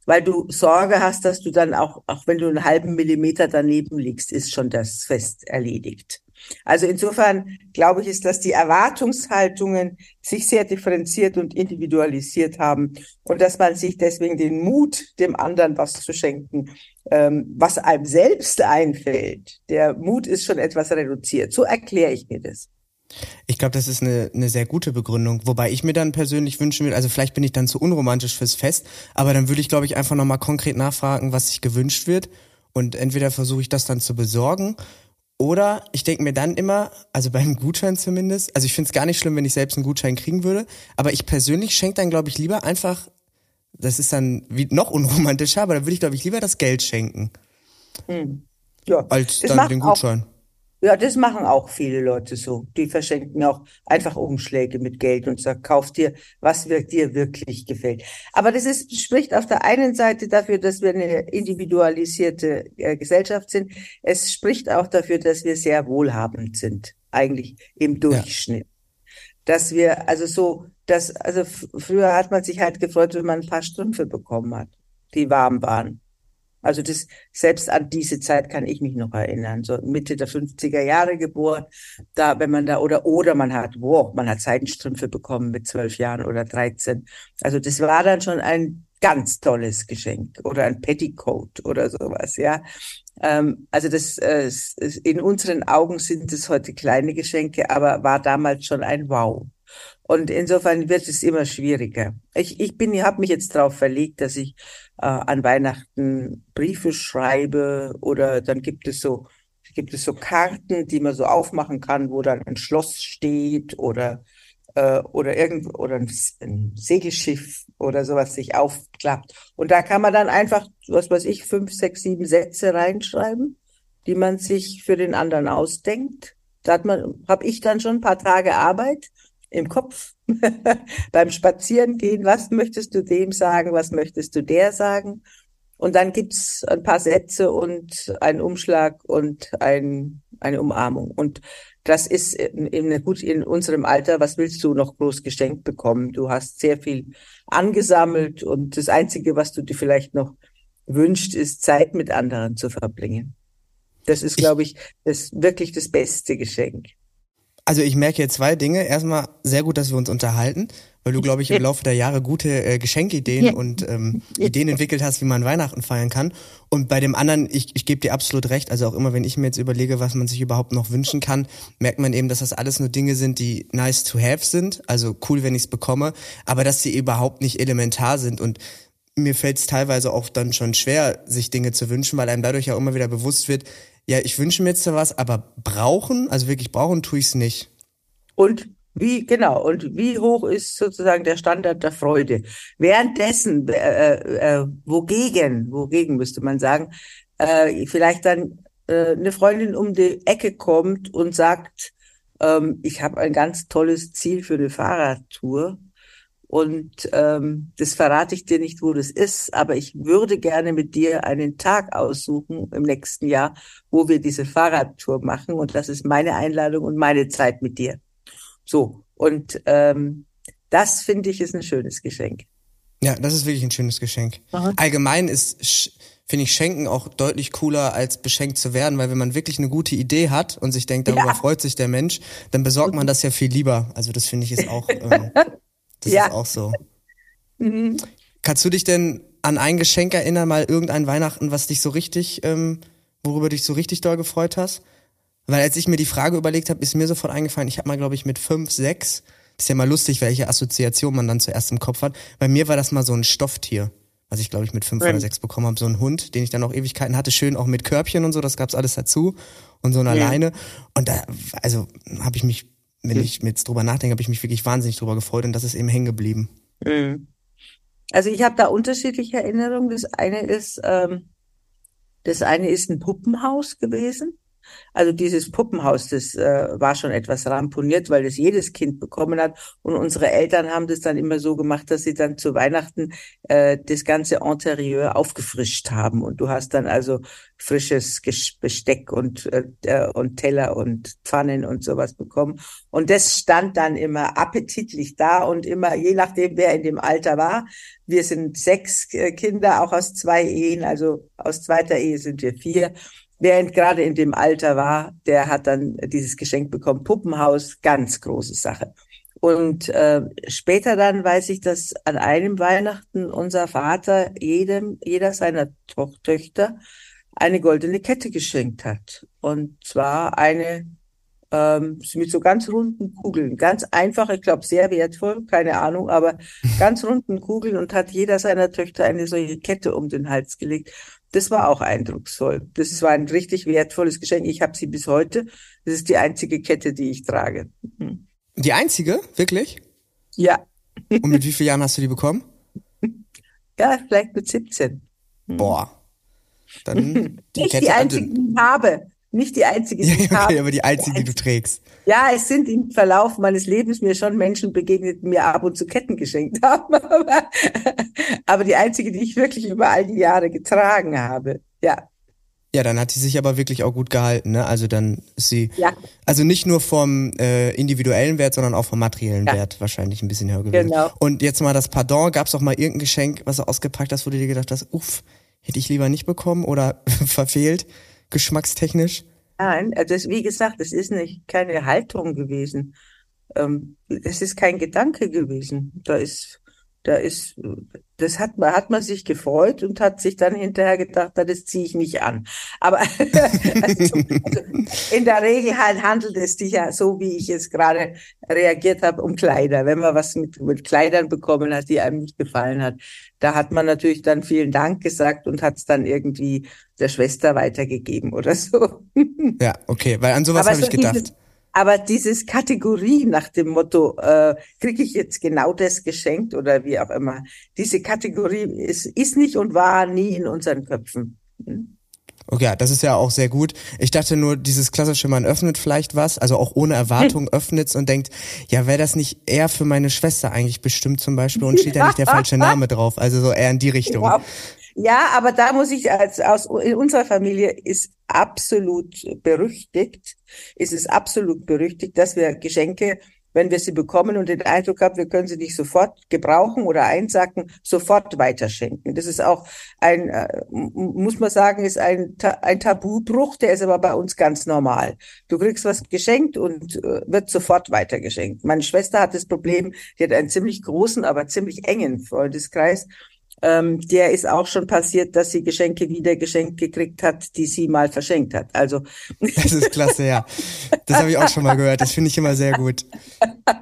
Weil du Sorge hast, dass du dann auch, auch wenn du einen halben Millimeter daneben liegst, ist schon das Fest erledigt. Also insofern glaube ich, ist, dass die Erwartungshaltungen sich sehr differenziert und individualisiert haben und dass man sich deswegen den Mut, dem anderen was zu schenken, ähm, was einem selbst einfällt, der Mut ist schon etwas reduziert. So erkläre ich mir das. Ich glaube, das ist eine, eine sehr gute Begründung. Wobei ich mir dann persönlich wünschen würde, also vielleicht bin ich dann zu unromantisch fürs Fest, aber dann würde ich, glaube ich, einfach nochmal konkret nachfragen, was sich gewünscht wird. Und entweder versuche ich das dann zu besorgen oder ich denke mir dann immer, also beim Gutschein zumindest, also ich finde es gar nicht schlimm, wenn ich selbst einen Gutschein kriegen würde, aber ich persönlich schenke dann, glaube ich, lieber einfach, das ist dann wie noch unromantischer, aber dann würde ich, glaube ich, lieber das Geld schenken. Hm. Ja, als dann den Gutschein. Ja, das machen auch viele Leute so. Die verschenken auch einfach Umschläge mit Geld und sagen, kauf dir, was dir wirklich gefällt. Aber das ist, spricht auf der einen Seite dafür, dass wir eine individualisierte äh, Gesellschaft sind. Es spricht auch dafür, dass wir sehr wohlhabend sind, eigentlich im Durchschnitt. Ja. Dass wir, also so, dass, also früher hat man sich halt gefreut, wenn man ein paar Strümpfe bekommen hat, die warm waren. Also das, selbst an diese Zeit kann ich mich noch erinnern. So Mitte der 50er Jahre geboren. Da, wenn man da, oder, oder man hat, wow, man hat Seidenstrümpfe bekommen mit zwölf Jahren oder 13. Also das war dann schon ein ganz tolles Geschenk oder ein Petticoat oder sowas, ja. Ähm, also das, äh, in unseren Augen sind es heute kleine Geschenke, aber war damals schon ein Wow. Und insofern wird es immer schwieriger. Ich, ich bin, habe mich jetzt darauf verlegt, dass ich äh, an Weihnachten Briefe schreibe oder dann gibt es so gibt es so Karten, die man so aufmachen kann, wo dann ein Schloss steht oder äh, oder irgend oder ein, ein Segelschiff oder sowas sich aufklappt. Und da kann man dann einfach, was weiß ich, fünf, sechs, sieben Sätze reinschreiben, die man sich für den anderen ausdenkt. Da hat man, habe ich dann schon ein paar Tage Arbeit im Kopf beim Spazierengehen. Was möchtest du dem sagen? Was möchtest du der sagen? Und dann gibt's ein paar Sätze und einen Umschlag und ein, eine Umarmung. Und das ist in, in, gut in unserem Alter. Was willst du noch groß geschenkt bekommen? Du hast sehr viel angesammelt und das Einzige, was du dir vielleicht noch wünscht, ist Zeit mit anderen zu verbringen. Das ist, glaube ich, das wirklich das beste Geschenk. Also ich merke jetzt zwei Dinge. Erstmal sehr gut, dass wir uns unterhalten, weil du, glaube ich, im Laufe der Jahre gute äh, Geschenkideen ja. und ähm, Ideen entwickelt hast, wie man Weihnachten feiern kann. Und bei dem anderen, ich, ich gebe dir absolut recht, also auch immer, wenn ich mir jetzt überlege, was man sich überhaupt noch wünschen kann, merkt man eben, dass das alles nur Dinge sind, die nice to have sind, also cool, wenn ich es bekomme, aber dass sie überhaupt nicht elementar sind. Und mir fällt es teilweise auch dann schon schwer, sich Dinge zu wünschen, weil einem dadurch ja immer wieder bewusst wird, ja, ich wünsche mir jetzt was, aber brauchen, also wirklich brauchen tue ich es nicht. Und wie, genau, und wie hoch ist sozusagen der Standard der Freude? Währenddessen, äh, äh, wogegen, wogegen müsste man sagen, äh, vielleicht dann äh, eine Freundin um die Ecke kommt und sagt, ähm, ich habe ein ganz tolles Ziel für eine Fahrradtour und ähm, das verrate ich dir nicht, wo das ist, aber ich würde gerne mit dir einen Tag aussuchen im nächsten Jahr, wo wir diese Fahrradtour machen. Und das ist meine Einladung und meine Zeit mit dir. So. Und ähm, das finde ich ist ein schönes Geschenk. Ja, das ist wirklich ein schönes Geschenk. Aha. Allgemein ist finde ich Schenken auch deutlich cooler als beschenkt zu werden, weil wenn man wirklich eine gute Idee hat und sich denkt, darüber ja. freut sich der Mensch, dann besorgt man das ja viel lieber. Also das finde ich ist auch ähm, Das ja. ist auch so. Mhm. Kannst du dich denn an ein Geschenk erinnern, mal irgendein Weihnachten, was dich so richtig, ähm, worüber dich so richtig doll gefreut hast? Weil als ich mir die Frage überlegt habe, ist mir sofort eingefallen, ich habe mal, glaube ich, mit fünf, sechs, ist ja mal lustig, welche Assoziation man dann zuerst im Kopf hat. Bei mir war das mal so ein Stofftier, was ich, glaube ich, mit fünf mhm. oder sechs bekommen habe. So ein Hund, den ich dann auch Ewigkeiten hatte, schön auch mit Körbchen und so, das gab's alles dazu. Und so eine mhm. Leine. Und da, also habe ich mich wenn hm. ich jetzt drüber nachdenke, habe ich mich wirklich wahnsinnig drüber gefreut und das ist eben hängen geblieben. Also ich habe da unterschiedliche Erinnerungen. Das eine ist, ähm, das eine ist ein Puppenhaus gewesen. Also dieses Puppenhaus, das äh, war schon etwas ramponiert, weil das jedes Kind bekommen hat. Und unsere Eltern haben das dann immer so gemacht, dass sie dann zu Weihnachten äh, das ganze Interieur aufgefrischt haben. Und du hast dann also frisches Besteck und, äh, und Teller und Pfannen und sowas bekommen. Und das stand dann immer appetitlich da und immer, je nachdem, wer in dem Alter war. Wir sind sechs äh, Kinder, auch aus zwei Ehen, also aus zweiter Ehe sind wir vier. Wer gerade in dem Alter war, der hat dann dieses Geschenk bekommen. Puppenhaus, ganz große Sache. Und äh, später dann weiß ich, dass an einem Weihnachten unser Vater jedem, jeder seiner Töchter eine goldene Kette geschenkt hat. Und zwar eine ähm, mit so ganz runden Kugeln. Ganz einfach, ich glaube sehr wertvoll, keine Ahnung, aber ganz runden Kugeln und hat jeder seiner Töchter eine solche Kette um den Hals gelegt. Das war auch eindrucksvoll. Das war ein richtig wertvolles Geschenk. Ich habe sie bis heute. Das ist die einzige Kette, die ich trage. Mhm. Die einzige? Wirklich? Ja. Und mit wie vielen Jahren hast du die bekommen? Ja, vielleicht mit 17. Mhm. Boah. Dann die Nicht Kette die einzige, die ich habe. Nicht die einzige, die ja, ich okay, habe. aber die einzige, die du trägst. Ja, es sind im Verlauf meines Lebens mir schon Menschen begegnet, die mir ab und zu Ketten geschenkt haben. Aber, aber die einzige, die ich wirklich über all die Jahre getragen habe. Ja. Ja, dann hat sie sich aber wirklich auch gut gehalten, ne? Also dann ist sie, ja. also nicht nur vom äh, individuellen Wert, sondern auch vom materiellen ja. Wert wahrscheinlich ein bisschen höher gewesen. Genau. Und jetzt mal das Pardon, gab es auch mal irgendein Geschenk, was du ausgepackt hast, wo du dir gedacht hast, uff, hätte ich lieber nicht bekommen oder verfehlt? Geschmackstechnisch? Nein, also das, wie gesagt, es ist nicht keine Haltung gewesen. Ähm, es ist kein Gedanke gewesen. Da ist, da ist, das hat man, hat man sich gefreut und hat sich dann hinterher gedacht, das ziehe ich nicht an. Aber also, in der Regel handelt es sich ja so, wie ich jetzt gerade reagiert habe, um Kleider. Wenn man was mit, mit Kleidern bekommen hat, die einem nicht gefallen hat, da hat man natürlich dann vielen Dank gesagt und hat es dann irgendwie der Schwester weitergegeben oder so. Ja, okay, weil an sowas habe ich gedacht. Dieses, aber dieses Kategorie nach dem Motto, äh, kriege ich jetzt genau das geschenkt oder wie auch immer, diese Kategorie ist, ist nicht und war nie in unseren Köpfen. Hm? Okay, ja, das ist ja auch sehr gut. Ich dachte nur, dieses klassische, man öffnet vielleicht was, also auch ohne Erwartung öffnet's und denkt, ja, wäre das nicht eher für meine Schwester eigentlich bestimmt zum Beispiel und steht da nicht der falsche Name drauf, also so eher in die Richtung. Wow. Ja, aber da muss ich als aus in unserer Familie ist absolut berüchtigt, ist es absolut berüchtigt, dass wir Geschenke wenn wir sie bekommen und den Eindruck haben, wir können sie nicht sofort gebrauchen oder einsacken, sofort weiterschenken. Das ist auch ein, äh, muss man sagen, ist ein, ein Tabubruch, der ist aber bei uns ganz normal. Du kriegst was geschenkt und äh, wird sofort weitergeschenkt. Meine Schwester hat das Problem, die hat einen ziemlich großen, aber ziemlich engen Freundeskreis ähm, der ist auch schon passiert, dass sie Geschenke wieder geschenkt gekriegt hat, die sie mal verschenkt hat. Also das ist klasse, ja. Das habe ich auch schon mal gehört. Das finde ich immer sehr gut.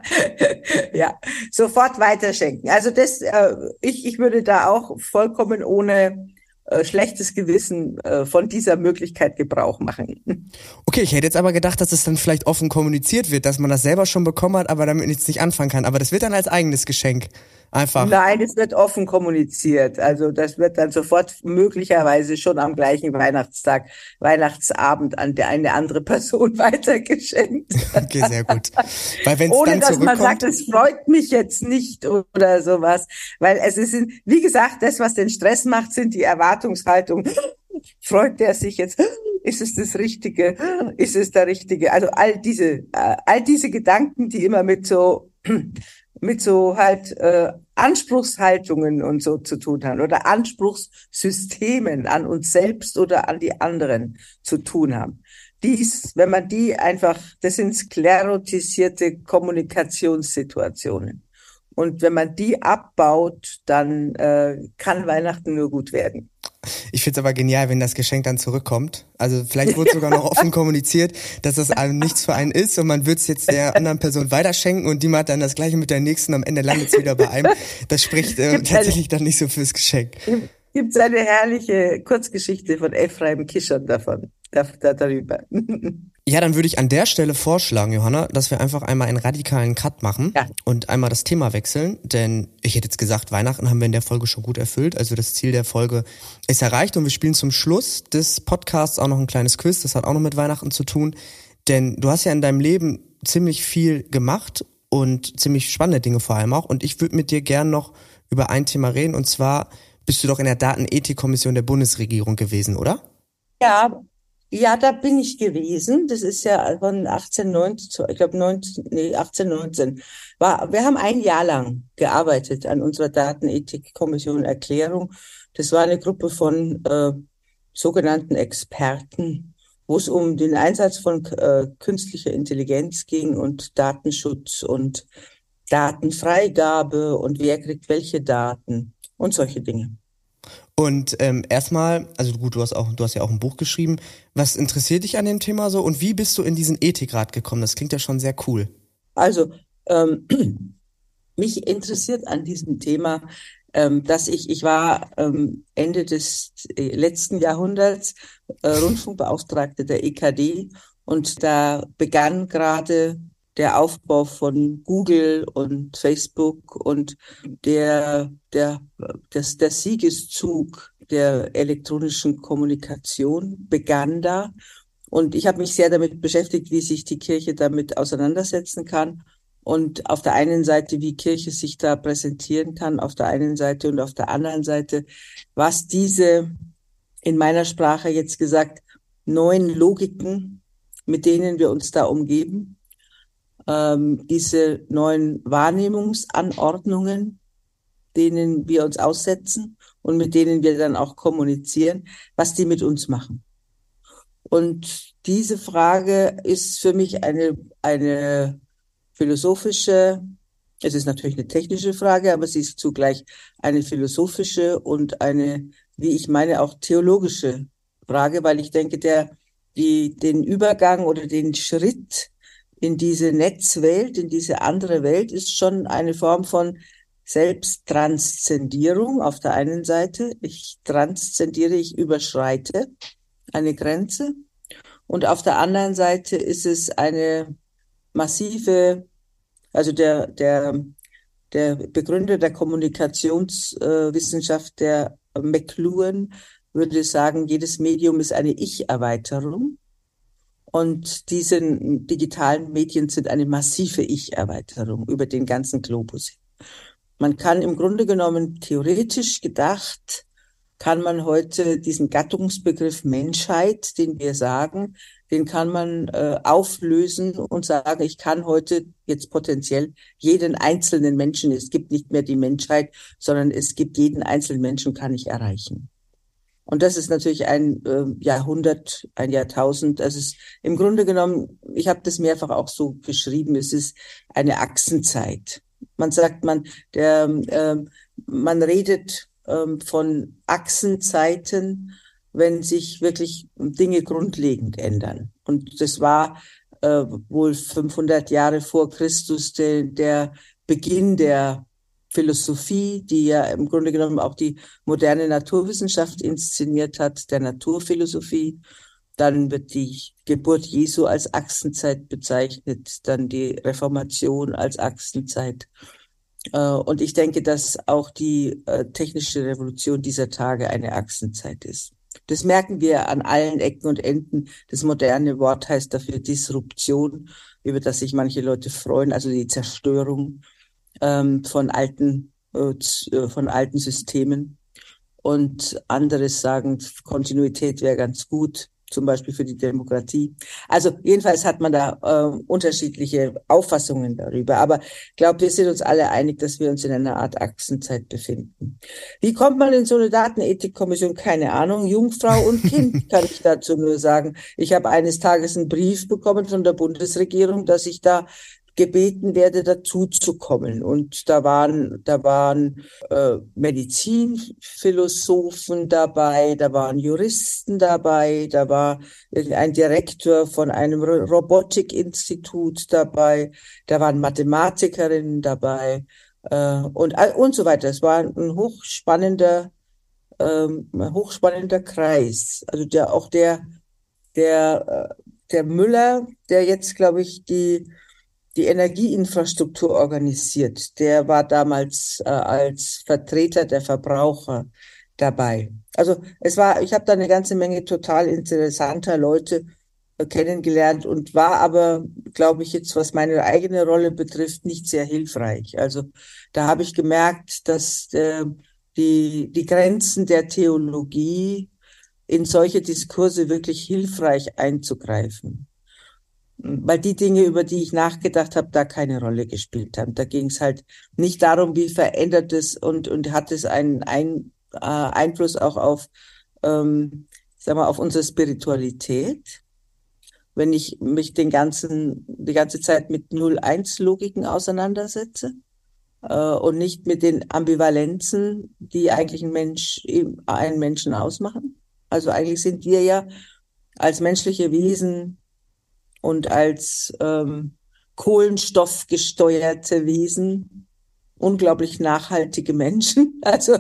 ja, sofort weiterschenken. Also das, äh, ich, ich würde da auch vollkommen ohne äh, schlechtes Gewissen äh, von dieser Möglichkeit Gebrauch machen. Okay, ich hätte jetzt aber gedacht, dass es dann vielleicht offen kommuniziert wird, dass man das selber schon bekommen hat, aber damit nichts nicht anfangen kann. Aber das wird dann als eigenes Geschenk einfach. Nein, es wird offen kommuniziert. Also das wird dann sofort möglicherweise schon am gleichen Weihnachtstag, Weihnachtsabend an der, eine andere Person weitergeschenkt. Okay, sehr gut. Weil wenn's Ohne dann dass man sagt, es freut mich jetzt nicht oder sowas. Weil es ist, wie gesagt, das, was den Stress macht, sind die Erwartungshaltungen. Freut der sich jetzt? Ist es das Richtige? Ist es der Richtige? Also all diese, äh, all diese Gedanken, die immer mit so mit so halt äh, Anspruchshaltungen und so zu tun haben oder Anspruchssystemen an uns selbst oder an die anderen zu tun haben. Dies, wenn man die einfach, das sind sklerotisierte Kommunikationssituationen. Und wenn man die abbaut, dann äh, kann Weihnachten nur gut werden. Ich finde es aber genial, wenn das Geschenk dann zurückkommt. Also vielleicht wurde sogar noch offen kommuniziert, dass das einem nichts für einen ist und man wird es jetzt der anderen Person weiterschenken und die macht dann das gleiche mit der nächsten, am Ende landet es wieder bei einem. Das spricht äh, tatsächlich dann nicht so fürs Geschenk. Gibt es eine herrliche Kurzgeschichte von Ephraim Kischern davon. Da, da, darüber. Ja, dann würde ich an der Stelle vorschlagen, Johanna, dass wir einfach einmal einen radikalen Cut machen Ja. und einmal das Thema wechseln. Denn ich hätte jetzt gesagt, Weihnachten haben wir in der Folge schon gut erfüllt. Also das Ziel der Folge ist erreicht und wir spielen zum Schluss des Podcasts auch noch ein kleines Quiz. Das hat auch noch mit Weihnachten zu tun. Denn du hast ja in deinem Leben ziemlich viel gemacht und ziemlich spannende Dinge vor allem auch. Und ich würde mit dir gern noch über ein Thema reden. Und zwar bist du doch in der Datenethikkommission der Bundesregierung gewesen, oder? Ja, ja, da bin ich gewesen. Das ist ja von 1819, zu- ich glaube 19, nee, 1819. War, wir haben ein Jahr lang gearbeitet an unserer Datenethikkommission Erklärung. Das war eine Gruppe von äh, sogenannten Experten, wo es um den Einsatz von äh, künstlicher Intelligenz ging und Datenschutz und Datenfreigabe und wer kriegt welche Daten und solche Dinge. Und ähm, erstmal, also gut, du hast auch, du hast ja auch ein Buch geschrieben. Was interessiert dich an dem Thema so und wie bist du in diesen Ethikrat gekommen? Das klingt ja schon sehr cool. Also, ähm, mich interessiert an diesem Thema, ähm, dass ich, ich war ähm, Ende des äh, letzten Jahrhunderts äh, Rundfunkbeauftragte der EKD und da begann gerade der Aufbau von Google und Facebook und der, der, das, der Siegeszug der elektronischen Kommunikation begann da. Und ich habe mich sehr damit beschäftigt, wie sich die Kirche damit auseinandersetzen kann. Und auf der einen Seite, wie Kirche sich da präsentieren kann, auf der einen Seite und auf der anderen Seite, was diese, in meiner Sprache jetzt gesagt, neuen Logiken, mit denen wir uns da umgeben, ähm, diese neuen Wahrnehmungsanordnungen, denen wir uns aussetzen und mit denen wir dann auch kommunizieren, was die mit uns machen. Und diese Frage ist für mich eine, eine philosophische, es ist natürlich eine technische Frage, aber sie ist zugleich eine philosophische und eine, wie ich meine, auch theologische Frage, weil ich denke, der, die, den Übergang oder den Schritt in diese Netzwelt, in diese andere Welt ist schon eine Form von Selbsttranszendierung auf der einen Seite. Ich transzendiere, ich überschreite eine Grenze. Und auf der anderen Seite ist es eine massive, also der, der, der Begründer der Kommunikationswissenschaft, der McLuhan, würde sagen, jedes Medium ist eine Ich-Erweiterung. Und diese digitalen Medien sind eine massive Ich-Erweiterung über den ganzen Globus. Man kann im Grunde genommen theoretisch gedacht, kann man heute diesen Gattungsbegriff Menschheit, den wir sagen, den kann man äh, auflösen und sagen, ich kann heute jetzt potenziell jeden einzelnen Menschen, es gibt nicht mehr die Menschheit, sondern es gibt jeden einzelnen Menschen, kann ich erreichen. Und das ist natürlich ein äh, Jahrhundert, ein Jahrtausend. Das ist im Grunde genommen, ich habe das mehrfach auch so geschrieben, es ist eine Achsenzeit. Man sagt, man, der, äh, man redet äh, von Achsenzeiten, wenn sich wirklich Dinge grundlegend ändern. Und das war äh, wohl 500 Jahre vor Christus der, der Beginn der Philosophie, die ja im Grunde genommen auch die moderne Naturwissenschaft inszeniert hat, der Naturphilosophie. Dann wird die Geburt Jesu als Achsenzeit bezeichnet, dann die Reformation als Achsenzeit. Und ich denke, dass auch die technische Revolution dieser Tage eine Achsenzeit ist. Das merken wir an allen Ecken und Enden. Das moderne Wort heißt dafür Disruption, über das sich manche Leute freuen, also die Zerstörung ähm, von alten, äh, von alten Systemen. Und anderes sagen, Kontinuität wäre ganz gut, zum Beispiel für die Demokratie. Also jedenfalls hat man da äh, unterschiedliche Auffassungen darüber. Aber ich glaube, wir sind uns alle einig, dass wir uns in einer Art Achsenzeit befinden. Wie kommt man in so eine Datenethikkommission? Keine Ahnung. Jungfrau und Kind kann ich dazu nur sagen. Ich habe eines Tages einen Brief bekommen von der Bundesregierung, dass ich da gebeten werde, dazu zu kommen. Und da waren, da waren äh, Medizinphilosophen dabei, da waren Juristen dabei, da war ein Direktor von einem Robotikinstitut dabei, da waren Mathematikerinnen dabei äh, und, und so weiter. Es war ein hochspannender, ähm, hochspannender Kreis. Also der, auch der der, äh, der Müller, der jetzt, glaube ich, die, die Energieinfrastruktur organisiert, der war damals äh, als Vertreter der Verbraucher dabei. Also es war, ich habe da eine ganze Menge total interessanter Leute äh, kennengelernt und war aber, glaube ich, jetzt, was meine eigene Rolle betrifft, nicht sehr hilfreich. Also da habe ich gemerkt, dass äh, die, die Grenzen der Theologie in solche Diskurse wirklich hilfreich einzugreifen. Weil die Dinge, über die ich nachgedacht habe, da keine Rolle gespielt haben. Da ging es halt nicht darum, wie verändert es und, und hat es einen, einen äh, Einfluss auch auf, ähm, sag mal, auf unsere Spiritualität. Wenn ich mich den ganzen, die ganze Zeit mit 0-1-Logiken auseinandersetze äh, und nicht mit den Ambivalenzen, die eigentlich ein Mensch, einen Menschen ausmachen. Also eigentlich sind wir ja als menschliche Wesen und als ähm, kohlenstoffgesteuerte Wesen unglaublich nachhaltige Menschen. Also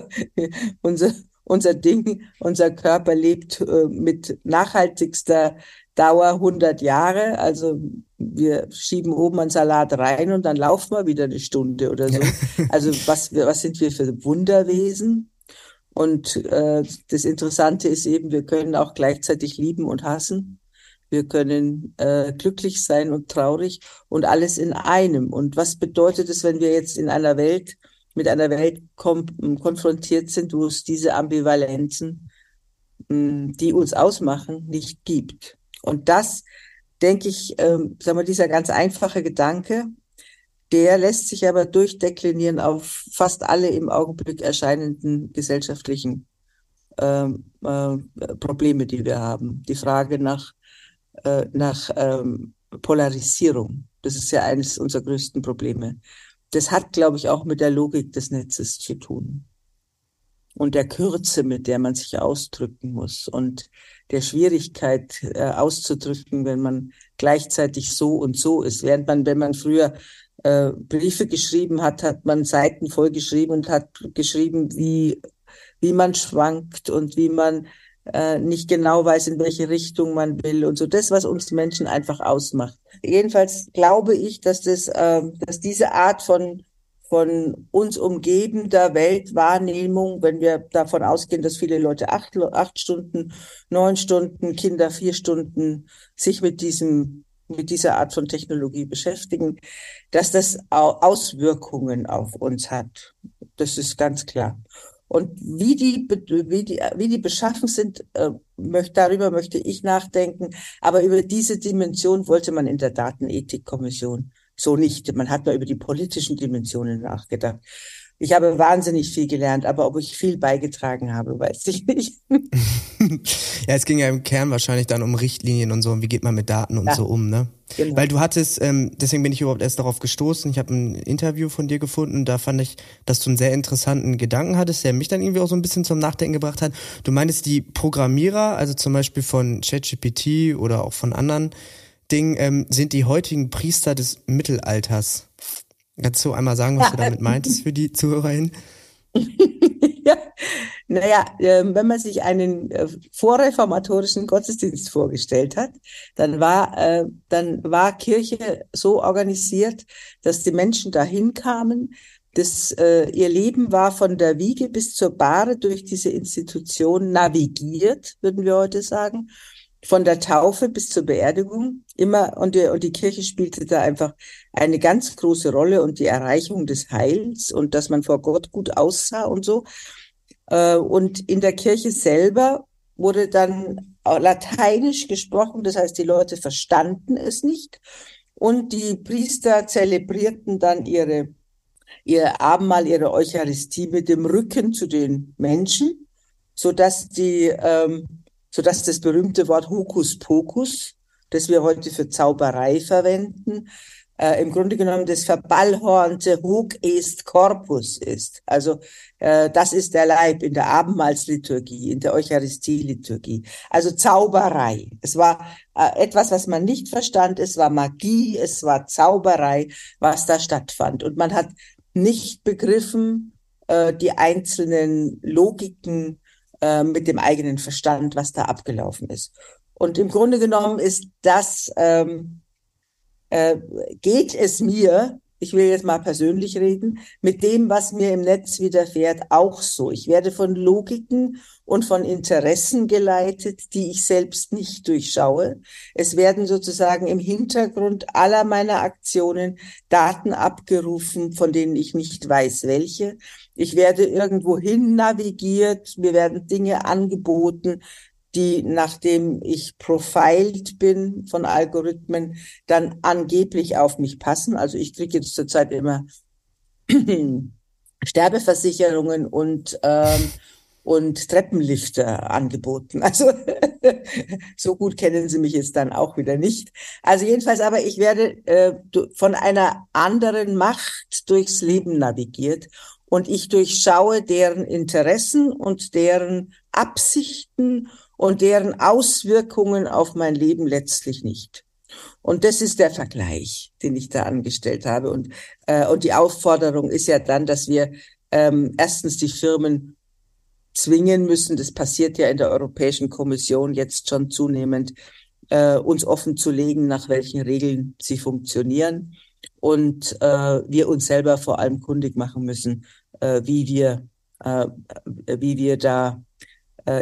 unser, unser Ding, unser Körper lebt äh, mit nachhaltigster Dauer 100 Jahre. Also wir schieben oben einen Salat rein und dann laufen wir wieder eine Stunde oder so. Also was, was sind wir für Wunderwesen? Und äh, das Interessante ist eben, wir können auch gleichzeitig lieben und hassen. Wir können äh, glücklich sein und traurig und alles in einem. Und was bedeutet es, wenn wir jetzt in einer Welt mit einer Welt konfrontiert sind, wo es diese Ambivalenzen, mh, die uns ausmachen, nicht gibt? Und das, denke ich, ähm, sagen wir, dieser ganz einfache Gedanke, der lässt sich aber durchdeklinieren auf fast alle im Augenblick erscheinenden gesellschaftlichen ähm, äh, Probleme, die wir haben. Die Frage nach, äh, nach ähm, Polarisierung, das ist ja eines unserer größten Probleme. Das hat, glaube ich, auch mit der Logik des Netzes zu tun und der Kürze, mit der man sich ausdrücken muss und der Schwierigkeit äh, auszudrücken, wenn man gleichzeitig so und so ist. Während man, wenn man früher äh, Briefe geschrieben hat, hat man Seiten voll geschrieben und hat geschrieben, wie, wie man schwankt und wie man äh, nicht genau weiß, in welche Richtung man will und so. Das, was uns Menschen einfach ausmacht. Jedenfalls glaube ich, dass das, äh, dass diese Art von von uns umgebender Weltwahrnehmung, wenn wir davon ausgehen, dass viele Leute acht, acht Stunden, neun Stunden, Kinder vier Stunden sich mit diesem mit dieser Art von Technologie beschäftigen, dass das Auswirkungen auf uns hat. Das ist ganz klar. Und wie die, wie die, wie die beschaffen sind, äh, möchte, darüber möchte ich nachdenken. Aber über diese Dimension wollte man in der Datenethikkommission so nicht. Man hat nur über die politischen Dimensionen nachgedacht. Ich habe wahnsinnig viel gelernt, aber ob ich viel beigetragen habe, weiß ich nicht. ja, es ging ja im Kern wahrscheinlich dann um Richtlinien und so und wie geht man mit Daten und ja, so um, ne? Genau. Weil du hattest, ähm, deswegen bin ich überhaupt erst darauf gestoßen. Ich habe ein Interview von dir gefunden, da fand ich, dass du einen sehr interessanten Gedanken hattest, der mich dann irgendwie auch so ein bisschen zum Nachdenken gebracht hat. Du meintest, die Programmierer, also zum Beispiel von ChatGPT oder auch von anderen Dingen, ähm, sind die heutigen Priester des Mittelalters. Kannst du einmal sagen, was ja. du damit meintest für die ZuhörerInnen? ja, naja, äh, wenn man sich einen äh, vorreformatorischen Gottesdienst vorgestellt hat, dann war, äh, dann war Kirche so organisiert, dass die Menschen dahin kamen. Das, äh, ihr Leben war von der Wiege bis zur Bahre durch diese Institution navigiert, würden wir heute sagen von der Taufe bis zur Beerdigung immer und die, und die Kirche spielte da einfach eine ganz große Rolle und die Erreichung des Heils und dass man vor Gott gut aussah und so. Äh, und in der Kirche selber wurde dann Lateinisch gesprochen, das heißt, die Leute verstanden es nicht und die Priester zelebrierten dann ihre ihr Abendmahl, ihre Eucharistie mit dem Rücken zu den Menschen, so dass die ähm, sodass das berühmte Wort Hokuspokus, das wir heute für Zauberei verwenden, äh, im Grunde genommen das verballhornte Hoc est Corpus ist. Also äh, das ist der Leib in der Abendmahlsliturgie, in der Eucharistieliturgie. Also Zauberei. Es war äh, etwas, was man nicht verstand. Es war Magie, es war Zauberei, was da stattfand. Und man hat nicht begriffen äh, die einzelnen Logiken äh, mit dem eigenen Verstand, was da abgelaufen ist. Und im Grunde genommen ist das, ähm, äh, geht es mir, ich will jetzt mal persönlich reden, mit dem, was mir im Netz widerfährt, auch so. Ich werde von Logiken und von Interessen geleitet, die ich selbst nicht durchschaue. Es werden sozusagen im Hintergrund aller meiner Aktionen Daten abgerufen, von denen ich nicht weiß, welche. Ich werde irgendwo hin navigiert, mir werden Dinge angeboten, die, nachdem ich profiled bin von Algorithmen, dann angeblich auf mich passen. Also ich kriege jetzt zurzeit immer Sterbeversicherungen und ähm, und Treppenlifter angeboten. Also so gut kennen Sie mich jetzt dann auch wieder nicht. Also jedenfalls, aber ich werde äh, von einer anderen Macht durchs Leben navigiert und ich durchschaue deren Interessen und deren Absichten und deren Auswirkungen auf mein Leben letztlich nicht. Und das ist der Vergleich, den ich da angestellt habe. Und, äh, und die Aufforderung ist ja dann, dass wir ähm, erstens die Firmen zwingen müssen, das passiert ja in der Europäischen Kommission jetzt schon zunehmend, äh, uns offen zu legen, nach welchen Regeln sie funktionieren. Und äh, wir uns selber vor allem kundig machen müssen, äh, wie wir, äh, wie wir da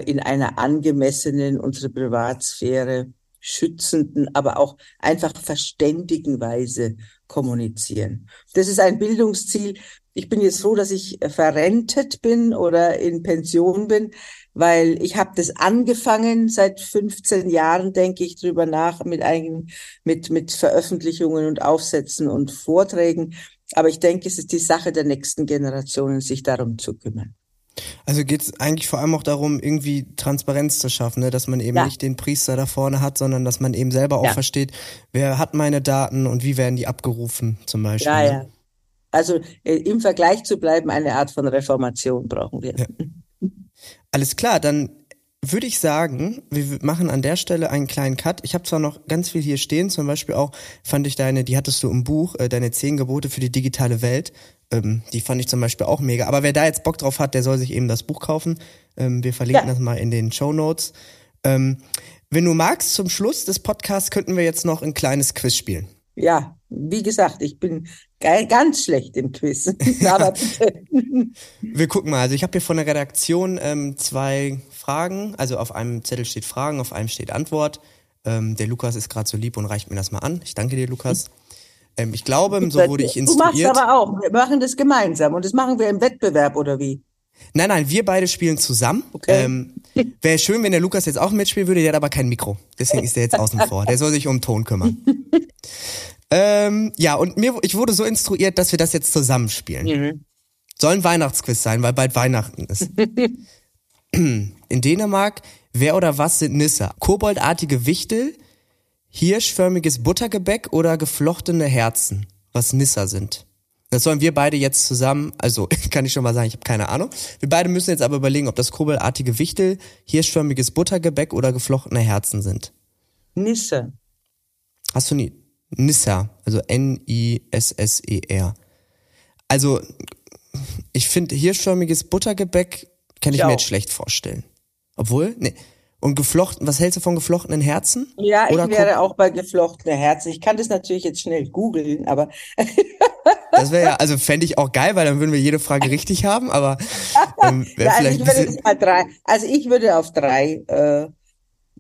in einer angemessenen, unsere Privatsphäre schützenden, aber auch einfach verständigen Weise kommunizieren. Das ist ein Bildungsziel. Ich bin jetzt froh, dass ich verrentet bin oder in Pension bin, weil ich habe das angefangen seit 15 Jahren, denke ich drüber nach mit einigen mit mit Veröffentlichungen und Aufsätzen und Vorträgen. Aber ich denke, es ist die Sache der nächsten Generationen, sich darum zu kümmern. Also geht es eigentlich vor allem auch darum, irgendwie Transparenz zu schaffen, ne? dass man eben ja. nicht den Priester da vorne hat, sondern dass man eben selber auch ja. versteht, wer hat meine Daten und wie werden die abgerufen zum Beispiel. Ja, ne? ja. Also äh, im Vergleich zu bleiben, eine Art von Reformation brauchen wir. Ja. Alles klar, dann würde ich sagen, wir machen an der Stelle einen kleinen Cut. Ich habe zwar noch ganz viel hier stehen, zum Beispiel auch fand ich deine, die hattest du im Buch, äh, deine zehn Gebote für die digitale Welt. Ähm, die fand ich zum Beispiel auch mega. Aber wer da jetzt Bock drauf hat, der soll sich eben das Buch kaufen. Ähm, wir verlinken ja. das mal in den Show Notes. Ähm, wenn du magst, zum Schluss des Podcasts könnten wir jetzt noch ein kleines Quiz spielen. Ja, wie gesagt, ich bin ganz schlecht im Quiz. Aber wir gucken mal. Also ich habe hier von der Redaktion ähm, zwei Fragen. Also auf einem Zettel steht Fragen, auf einem steht Antwort. Ähm, der Lukas ist gerade so lieb und reicht mir das mal an. Ich danke dir, Lukas. Ähm, ich glaube, so wurde ich instruiert. Du machst aber auch. Wir machen das gemeinsam und das machen wir im Wettbewerb oder wie? Nein, nein, wir beide spielen zusammen. Okay. Ähm, Wäre schön, wenn der Lukas jetzt auch mitspielen würde, der hat aber kein Mikro. Deswegen ist der jetzt außen vor. Der soll sich um Ton kümmern. ähm, ja, und mir, ich wurde so instruiert, dass wir das jetzt zusammen spielen. Mhm. Soll ein Weihnachtsquiz sein, weil bald Weihnachten ist. In Dänemark, wer oder was sind Nisse? Koboldartige Wichtel, hirschförmiges Buttergebäck oder geflochtene Herzen, was Nisser sind. Das sollen wir beide jetzt zusammen, also kann ich schon mal sagen, ich habe keine Ahnung. Wir beide müssen jetzt aber überlegen, ob das kobelartige Wichtel, hirschförmiges Buttergebäck oder geflochtene Herzen sind. Nisse. Hast du nie? Nissa, also N-I-S-S-E-R. Also, ich finde, hirschförmiges Buttergebäck kann ich, ich mir jetzt schlecht vorstellen. Obwohl, nee, und geflochten, was hältst du von geflochtenen Herzen? Ja, Oder ich wäre auch bei geflochtenen Herzen. Ich kann das natürlich jetzt schnell googeln, aber. das wäre ja, also fände ich auch geil, weil dann würden wir jede Frage richtig haben, aber ähm, ja, also. Ich würde mal drei, also ich würde auf drei. Äh,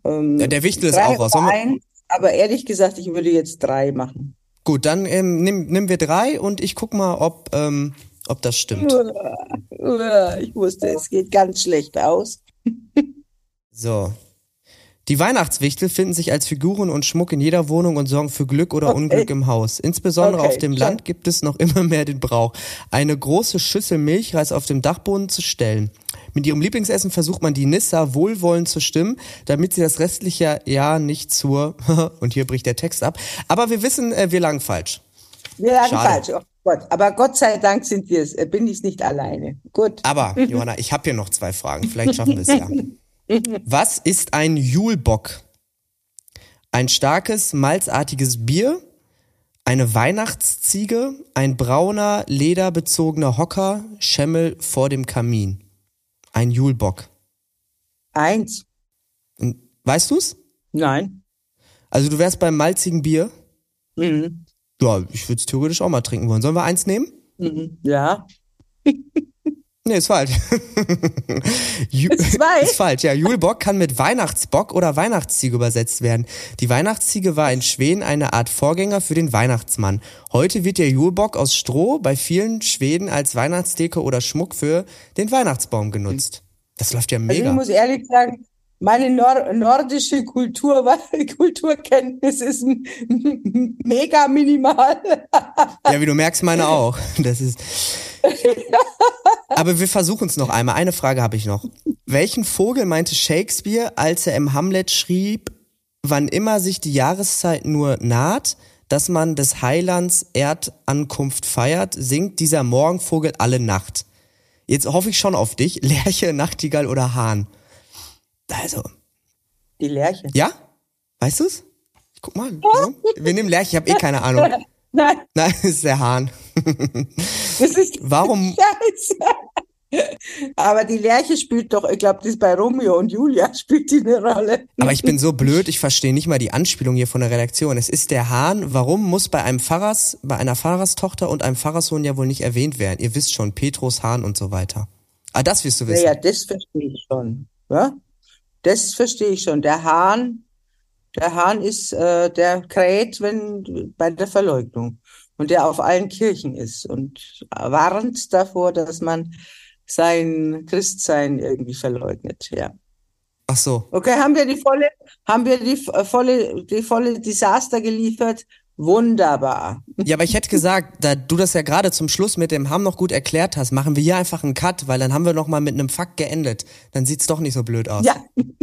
ähm, ja, der Wichtel ist auch raus. Ein, aber ehrlich gesagt, ich würde jetzt drei machen. Gut, dann ähm, nimm, nimm wir drei und ich guck mal, ob, ähm, ob das stimmt. Ich wusste, es geht ganz schlecht aus. So. Die Weihnachtswichtel finden sich als Figuren und Schmuck in jeder Wohnung und sorgen für Glück oder okay. Unglück im Haus. Insbesondere okay, auf dem. Land gibt es noch immer mehr den Brauch, eine große Schüssel Milchreis auf dem Dachboden zu stellen. Mit ihrem Lieblingsessen versucht man die Nissa wohlwollend zu stimmen, damit sie das restliche Jahr nicht zur und hier bricht der Text ab. Aber wir wissen, äh, wir lagen falsch. Wir lagen Schade. falsch. Oh Gott. Aber Gott sei Dank sind wir es. Äh, bin ich nicht alleine. Gut. Aber Johanna, ich habe hier noch zwei Fragen. Vielleicht schaffen wir es ja. Was ist ein Julbock? Ein starkes, malzartiges Bier, eine Weihnachtsziege, ein brauner, lederbezogener Hocker, Schemmel vor dem Kamin. Ein Julbock. Eins. Weißt du's? Nein. Also du wärst beim malzigen Bier? Mhm. Ja, ich würde es theoretisch auch mal trinken wollen. Sollen wir eins nehmen? Mhm. Ja. Nee, ist falsch. Ist zwei? Ist falsch, ja. Julbock kann mit Weihnachtsbock oder Weihnachtsziege übersetzt werden. Die Weihnachtsziege war in Schweden eine Art Vorgänger für den Weihnachtsmann. Heute wird der Julbock aus Stroh bei vielen Schweden als Weihnachtsdeko oder Schmuck für den Weihnachtsbaum genutzt. Das läuft ja Also ich mega. muss ehrlich sagen, meine Nor nordische Kultur, Kulturkenntnis ist mega minimal. Ja, wie du merkst, meine auch. Das ist. Aber wir versuchen es noch einmal. Eine Frage habe ich noch. Welchen Vogel meinte Shakespeare, als er im Hamlet schrieb, wann immer sich die Jahreszeit nur naht, dass man des Heilands Erdankunft feiert, singt dieser Morgenvogel alle Nacht. Jetzt hoffe ich schon auf dich. Lerche, Nachtigall oder Hahn? Also, Die Lerche. ja? Weißt du's? Ich guck mal. Ja? Wir nehmen Lerche, ich habe eh keine Ahnung. Nein, Nein, das ist der Hahn. das ist Warum Scheiße. Aber die Lerche spielt doch, ich glaube, das ist bei Romeo und Julia spielt die eine Rolle. Aber ich bin so blöd, ich verstehe nicht mal die Anspielung hier von der Redaktion. Es ist der Hahn. Warum muss bei einem Pfarrers, bei einer Pfarrerstochter und einem Pfarrerssohn ja wohl nicht erwähnt werden? Ihr wisst schon, Petrus, Hahn und so weiter. Ah, das wirst du wissen. Naja, das verstehe ich schon. Ja? Das verstehe ich schon. Der Hahn, der Hahn ist, äh, der kräht, wenn bei der Verleugnung und der auf allen Kirchen ist und warnt davor, dass man sein Christsein irgendwie verleugnet. Ja. Ach so. Okay, haben wir die volle, haben wir die äh, volle, die volle Desaster geliefert? Wunderbar. Ja, aber ich hätte gesagt, da du das ja gerade zum Schluss mit dem Ham noch gut erklärt hast, machen wir hier einfach einen Cut, weil dann haben wir noch mal mit einem Fakt geendet. Dann sieht's doch nicht so blöd aus. Ja.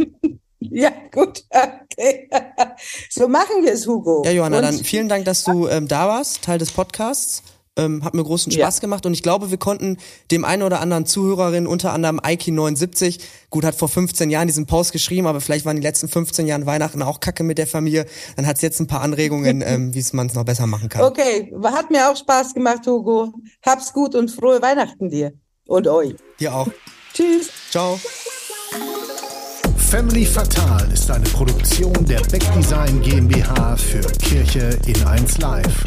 Ja, gut. Okay. So machen wir es, Hugo. Ja, Johanna, Und- dann vielen Dank, dass du ähm, da warst, Teil des Podcasts. Ähm, hat mir großen Ja. Spaß gemacht und ich glaube, wir konnten dem einen oder anderen Zuhörerin, unter anderem Aiki79, gut, hat vor 15 Jahren diesen Post geschrieben, aber vielleicht waren die letzten 15 Jahren Weihnachten auch kacke mit der Familie. Dann hat's jetzt ein paar Anregungen, ähm, wie man es noch besser machen kann. Okay, hat mir auch Spaß gemacht, Hugo. Hab's gut und frohe Weihnachten dir und euch. Dir auch. Tschüss. Ciao. Family Fatal ist eine Produktion der Beck Design GmbH für Kirche in 1 Live.